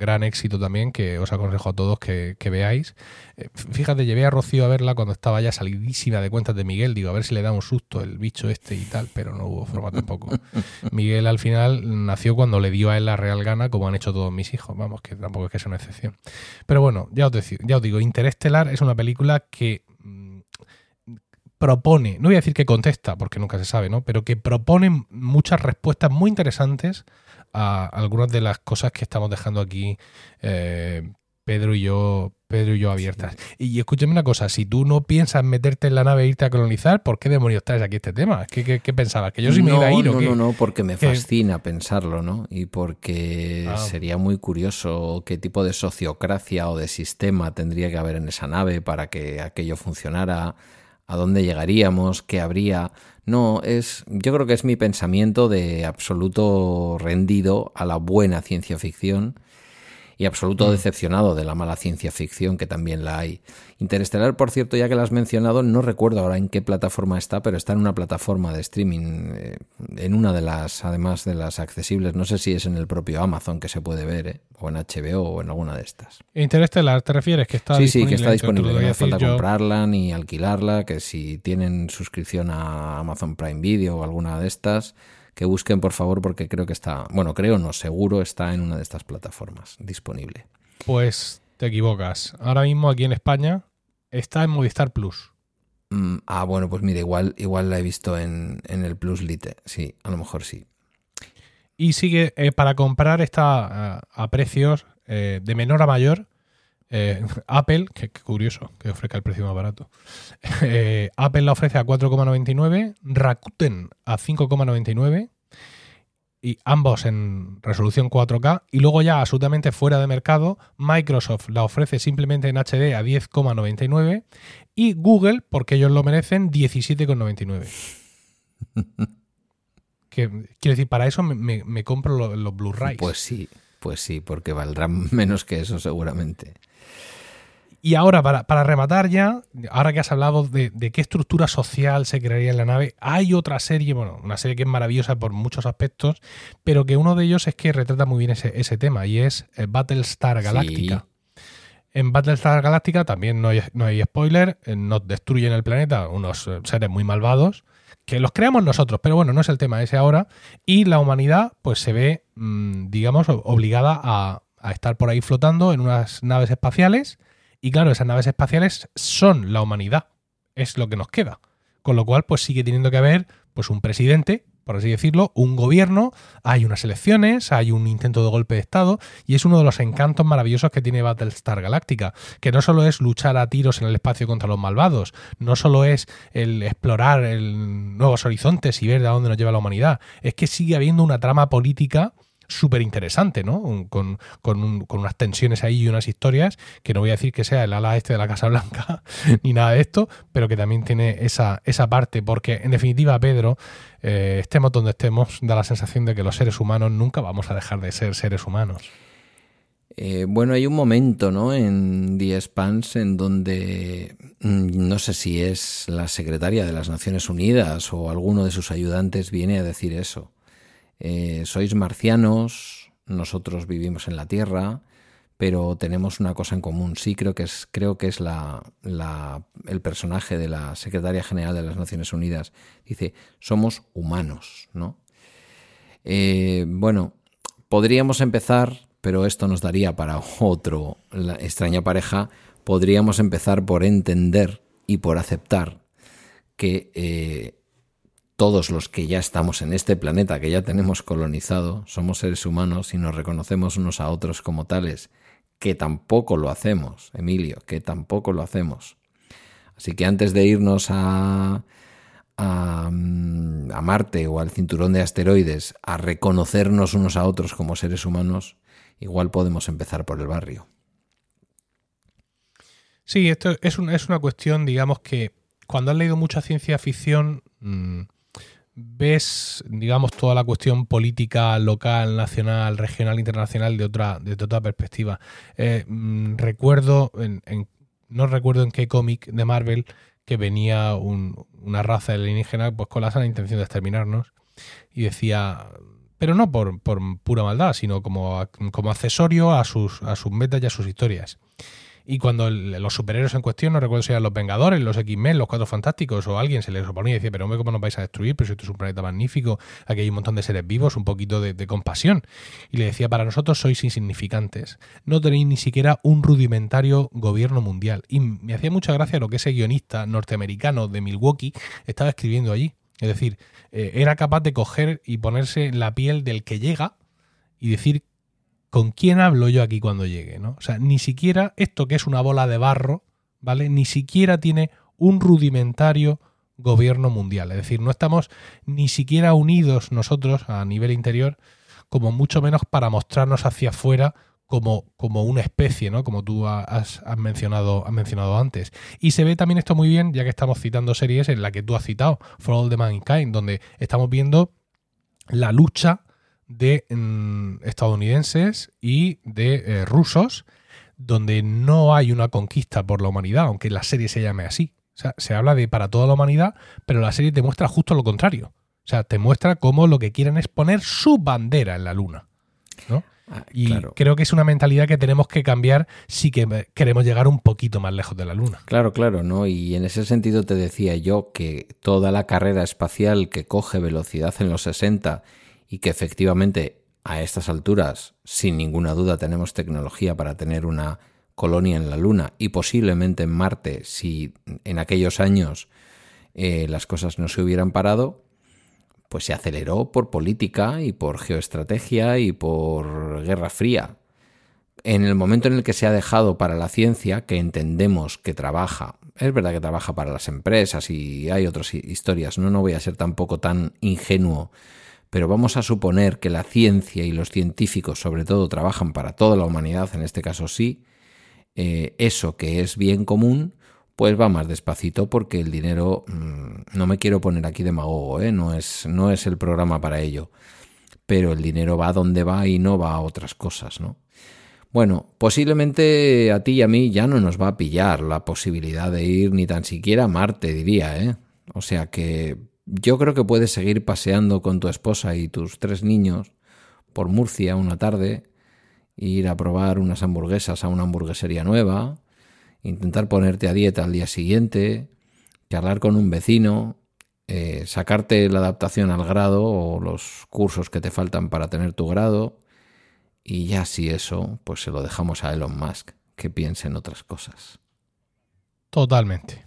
gran éxito también, que os aconsejo a todos que, que, veáis. Eh, fíjate, llevé a Rocío a verla cuando estaba ya salidísima de cuentas de Miguel, digo, a ver si le da un susto el bicho este y tal, pero no hubo forma tampoco. [LAUGHS] Miguel al final nació cuando le dio a él la real gana, como han hecho todos mis hijos, vamos, que tampoco es que sea una excepción. Pero bueno, ya os, ya os digo, Interestelar es una película que mm, propone, no voy a decir que contesta, porque nunca se sabe, ¿no? Pero que propone muchas respuestas muy interesantes a algunas de las cosas que estamos dejando aquí eh, Pedro y yo, Pedro y yo abiertas. Y escúchame una cosa, si tú no piensas meterte en la nave e irte a colonizar, ¿por qué demonios traes aquí este tema? ¿Qué, qué, pensabas? ¿Que yo sí me iba a ir no, o? No, no, porque me fascina pensarlo, ¿no? Y porque Ah. sería muy curioso qué tipo de sociocracia o de sistema tendría que haber en esa nave para que aquello funcionara, a dónde llegaríamos, qué habría. No, es. Yo creo que es mi pensamiento de absoluto rendido a la buena ciencia ficción y absoluto decepcionado de la mala ciencia ficción, que también la hay. Interestelar, por cierto, ya que la has mencionado, no recuerdo ahora en qué plataforma está, pero está en una plataforma de streaming, eh, en una de las, además de las accesibles, no sé si es en el propio Amazon que se puede ver, eh, o en HBO o en alguna de estas. Interestelar, ¿te refieres? Que está sí, disponible. sí, que está disponible, no hace falta yo. comprarla ni alquilarla, que si tienen suscripción a Amazon Prime Video o alguna de estas, que busquen por favor porque creo que está, bueno, creo no, seguro está en una de estas plataformas disponible. Pues te equivocas. Ahora mismo aquí en España está en Movistar Plus. Mm, ah, bueno, pues mira, igual, igual la he visto en, en el Plus Lite, sí, a lo mejor sí. Y sigue, eh, para comprar está a, a precios eh, de menor a mayor. Eh, Apple, que, que curioso que ofrezca el precio más barato. [LAUGHS] Eh, Apple la ofrece a 4,99, Rakuten a 5,99 y ambos en resolución 4K y luego ya absolutamente fuera de mercado Microsoft la ofrece simplemente en HD a 10,99 y Google, porque ellos lo merecen, 17,99. [LAUGHS] que, quiero decir, para eso me, me- me compro lo- los Blu-rays. Pues sí, pues sí, porque valdrán [LAUGHS] menos que eso seguramente. Y ahora, para, para rematar ya, ahora que has hablado de, de qué estructura social se crearía en la nave, hay otra serie, bueno, una serie que es maravillosa por muchos aspectos, pero que uno de ellos es que retrata muy bien ese, ese tema, y es eh, Battlestar Galactica. En Battlestar Galactica también no hay, no hay spoiler, eh, nos destruyen el planeta unos eh, seres muy malvados, que los creamos nosotros, pero bueno, no es el tema ese ahora, y la humanidad pues se ve, mm, digamos, obligada a, a estar por ahí flotando en unas naves espaciales, y claro, esas naves espaciales son la humanidad, es lo que nos queda. Con lo cual, pues sigue teniendo que haber pues un presidente, por así decirlo, un gobierno, hay unas elecciones, hay un intento de golpe de Estado, y es uno de los encantos maravillosos que tiene Battlestar Galactica, que no solo es luchar a tiros en el espacio contra los malvados, no solo es el explorar nuevos horizontes y ver a dónde nos lleva la humanidad, es que sigue habiendo una trama política súper interesante, ¿no? Con, con con unas tensiones ahí y unas historias que no voy a decir que sea el ala este de la Casa Blanca [LAUGHS] ni nada de esto, pero que también tiene esa, esa parte, porque en definitiva, Pedro, eh, estemos donde estemos, da la sensación de que los seres humanos nunca vamos a dejar de ser seres humanos. Eh, bueno, hay un momento, ¿no? En The Expanse en donde mm, no sé si es la secretaria de las Naciones Unidas o alguno de sus ayudantes viene a decir eso. Eh, sois marcianos, nosotros vivimos en la Tierra, pero tenemos una cosa en común. Sí, creo que es, creo que es la, el personaje de la secretaria general de las Naciones Unidas. Dice, somos humanos, ¿no? Eh, bueno, podríamos empezar, pero esto nos daría para otro, la extraña pareja, podríamos empezar por entender y por aceptar que eh, todos los que ya estamos en este planeta, que ya tenemos colonizado, somos seres humanos y nos reconocemos unos a otros como tales, que tampoco lo hacemos, Emilio, que tampoco lo hacemos. Así que antes de irnos a, a, mm, a Marte o al cinturón de asteroides a reconocernos unos a otros como seres humanos, igual podemos empezar por el barrio. Sí, esto es, es una cuestión, digamos, que cuando has leído mucha ciencia ficción, mm, ves, digamos, toda la cuestión política local, nacional, regional, internacional de otra, de otra perspectiva. Eh, mm, recuerdo, en- en- no recuerdo en qué cómic de Marvel, que venía un- una raza alienígena pues con la sana intención de exterminarnos y decía, pero no por, por pura maldad, sino como, como accesorio a sus, a sus metas y a sus historias. Y cuando los superhéroes en cuestión, no recuerdo si eran los Vengadores, los X-Men, los Cuatro Fantásticos o alguien se les oponía y decía, pero hombre, ¿cómo nos vais a destruir? Pero si esto es un planeta magnífico, aquí hay un montón de seres vivos, un poquito de, compasión. Y le decía, para nosotros sois insignificantes. No tenéis ni siquiera un rudimentario gobierno mundial. Y me hacía mucha gracia lo que ese guionista norteamericano de Milwaukee estaba escribiendo allí. Es decir, eh, era capaz de coger y ponerse la piel del que llega y decir con quién hablo yo aquí cuando llegue, ¿no? O sea, ni siquiera esto que es una bola de barro, ¿vale? Ni siquiera tiene un rudimentario gobierno mundial. Es decir, no estamos ni siquiera unidos nosotros a nivel interior, como mucho menos para mostrarnos hacia afuera como, como una especie, ¿no? Como tú has, mencionado, has mencionado antes. Y se ve también esto muy bien, ya que estamos citando series en la que tú has citado, For All the Mankind, donde estamos viendo la lucha de mm, estadounidenses y de eh, rusos, donde no hay una conquista por la humanidad, aunque la serie se llame así. O sea, se habla de para toda la humanidad, pero la serie te muestra justo lo contrario. O sea, te muestra cómo lo que quieren es poner su bandera en la luna. ¿no? Ah, Y claro. creo que es una mentalidad que tenemos que cambiar si que queremos llegar un poquito más lejos de la luna. Claro, claro, ¿no? Y en ese sentido te decía yo que toda la carrera espacial que coge velocidad en los 60 y que efectivamente a estas alturas, sin ninguna duda, tenemos tecnología para tener una colonia en la Luna y posiblemente en Marte si en aquellos años eh, las cosas no se hubieran parado, pues se aceleró por política y por geoestrategia y por Guerra Fría. En el momento en el que se ha dejado para la ciencia, que entendemos que trabaja, es verdad que trabaja para las empresas y hay otras hi- historias, no, no voy a ser tampoco tan ingenuo, pero vamos a suponer que la ciencia y los científicos sobre todo trabajan para toda la humanidad, en este caso sí, eh, eso que es bien común, pues va más despacito porque el dinero, mm, no me quiero poner aquí demagogo, ¿eh? no, es, no es el programa para ello, pero el dinero va donde va y no va a otras cosas, ¿no? Bueno, posiblemente a ti y a mí ya no nos va a pillar la posibilidad de ir ni tan siquiera a Marte, diría, ¿eh? O sea que yo creo que puedes seguir paseando con tu esposa y tus tres niños por Murcia una tarde, ir a probar unas hamburguesas a una hamburguesería nueva, intentar ponerte a dieta al día siguiente, charlar con un vecino, eh, sacarte la adaptación al grado o los cursos que te faltan para tener tu grado. Y ya si eso, pues se lo dejamos a Elon Musk, que piense en otras cosas. Totalmente.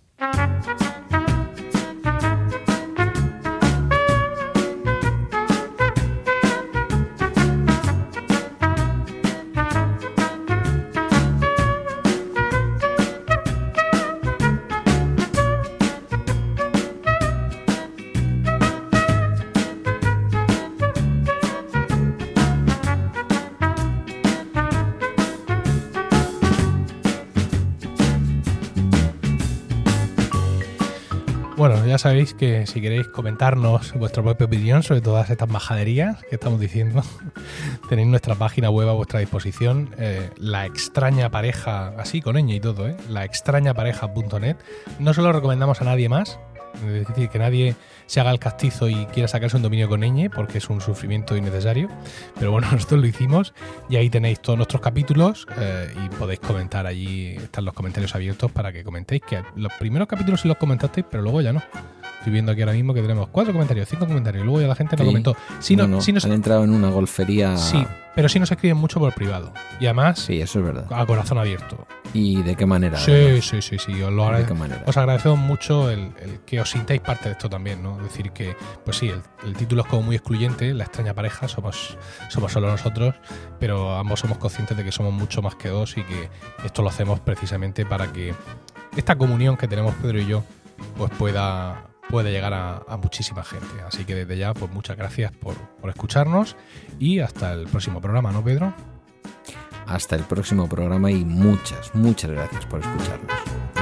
Sabéis que si queréis comentarnos vuestra propia opinión sobre todas estas majaderías que estamos diciendo, [LAUGHS] tenéis nuestra página web a vuestra disposición, eh, la extraña pareja, así con ñ y todo, ¿eh? la extrañapareja.net. No se lo recomendamos a nadie más, es decir, que nadie se haga el castizo y quiera sacarse un dominio con ñ, porque es un sufrimiento innecesario. Pero bueno, [LAUGHS] nosotros lo hicimos y ahí tenéis todos nuestros capítulos eh, y podéis comentar allí, están los comentarios abiertos para que comentéis, que los primeros capítulos sí los comentasteis, pero luego ya no. Estoy viendo aquí ahora mismo que tenemos cuatro comentarios, cinco comentarios, y luego ya la gente no Sí. comentó. Si no, No, no, si nos- han entrado en una golfería. sí, pero sí nos escriben mucho por privado. Y además, Sí, eso es verdad. a corazón abierto. ¿Y de qué manera? Sí, sí, sí, sí. Os, lo ¿De agrade- qué manera? os agradecemos mucho el, el que os sintáis parte de esto también, Es decir, que, pues sí, el, el título es como muy excluyente, la extraña pareja, somos, somos solo nosotros, pero ambos somos conscientes de que somos mucho más que dos y que esto lo hacemos precisamente para que esta comunión que tenemos Pedro y yo, pues pueda, pueda llegar a, a muchísima gente. Así que desde ya, pues muchas gracias por, por escucharnos y hasta el próximo programa, ¿no, Pedro? Hasta el próximo programa y muchas, muchas gracias por escucharnos.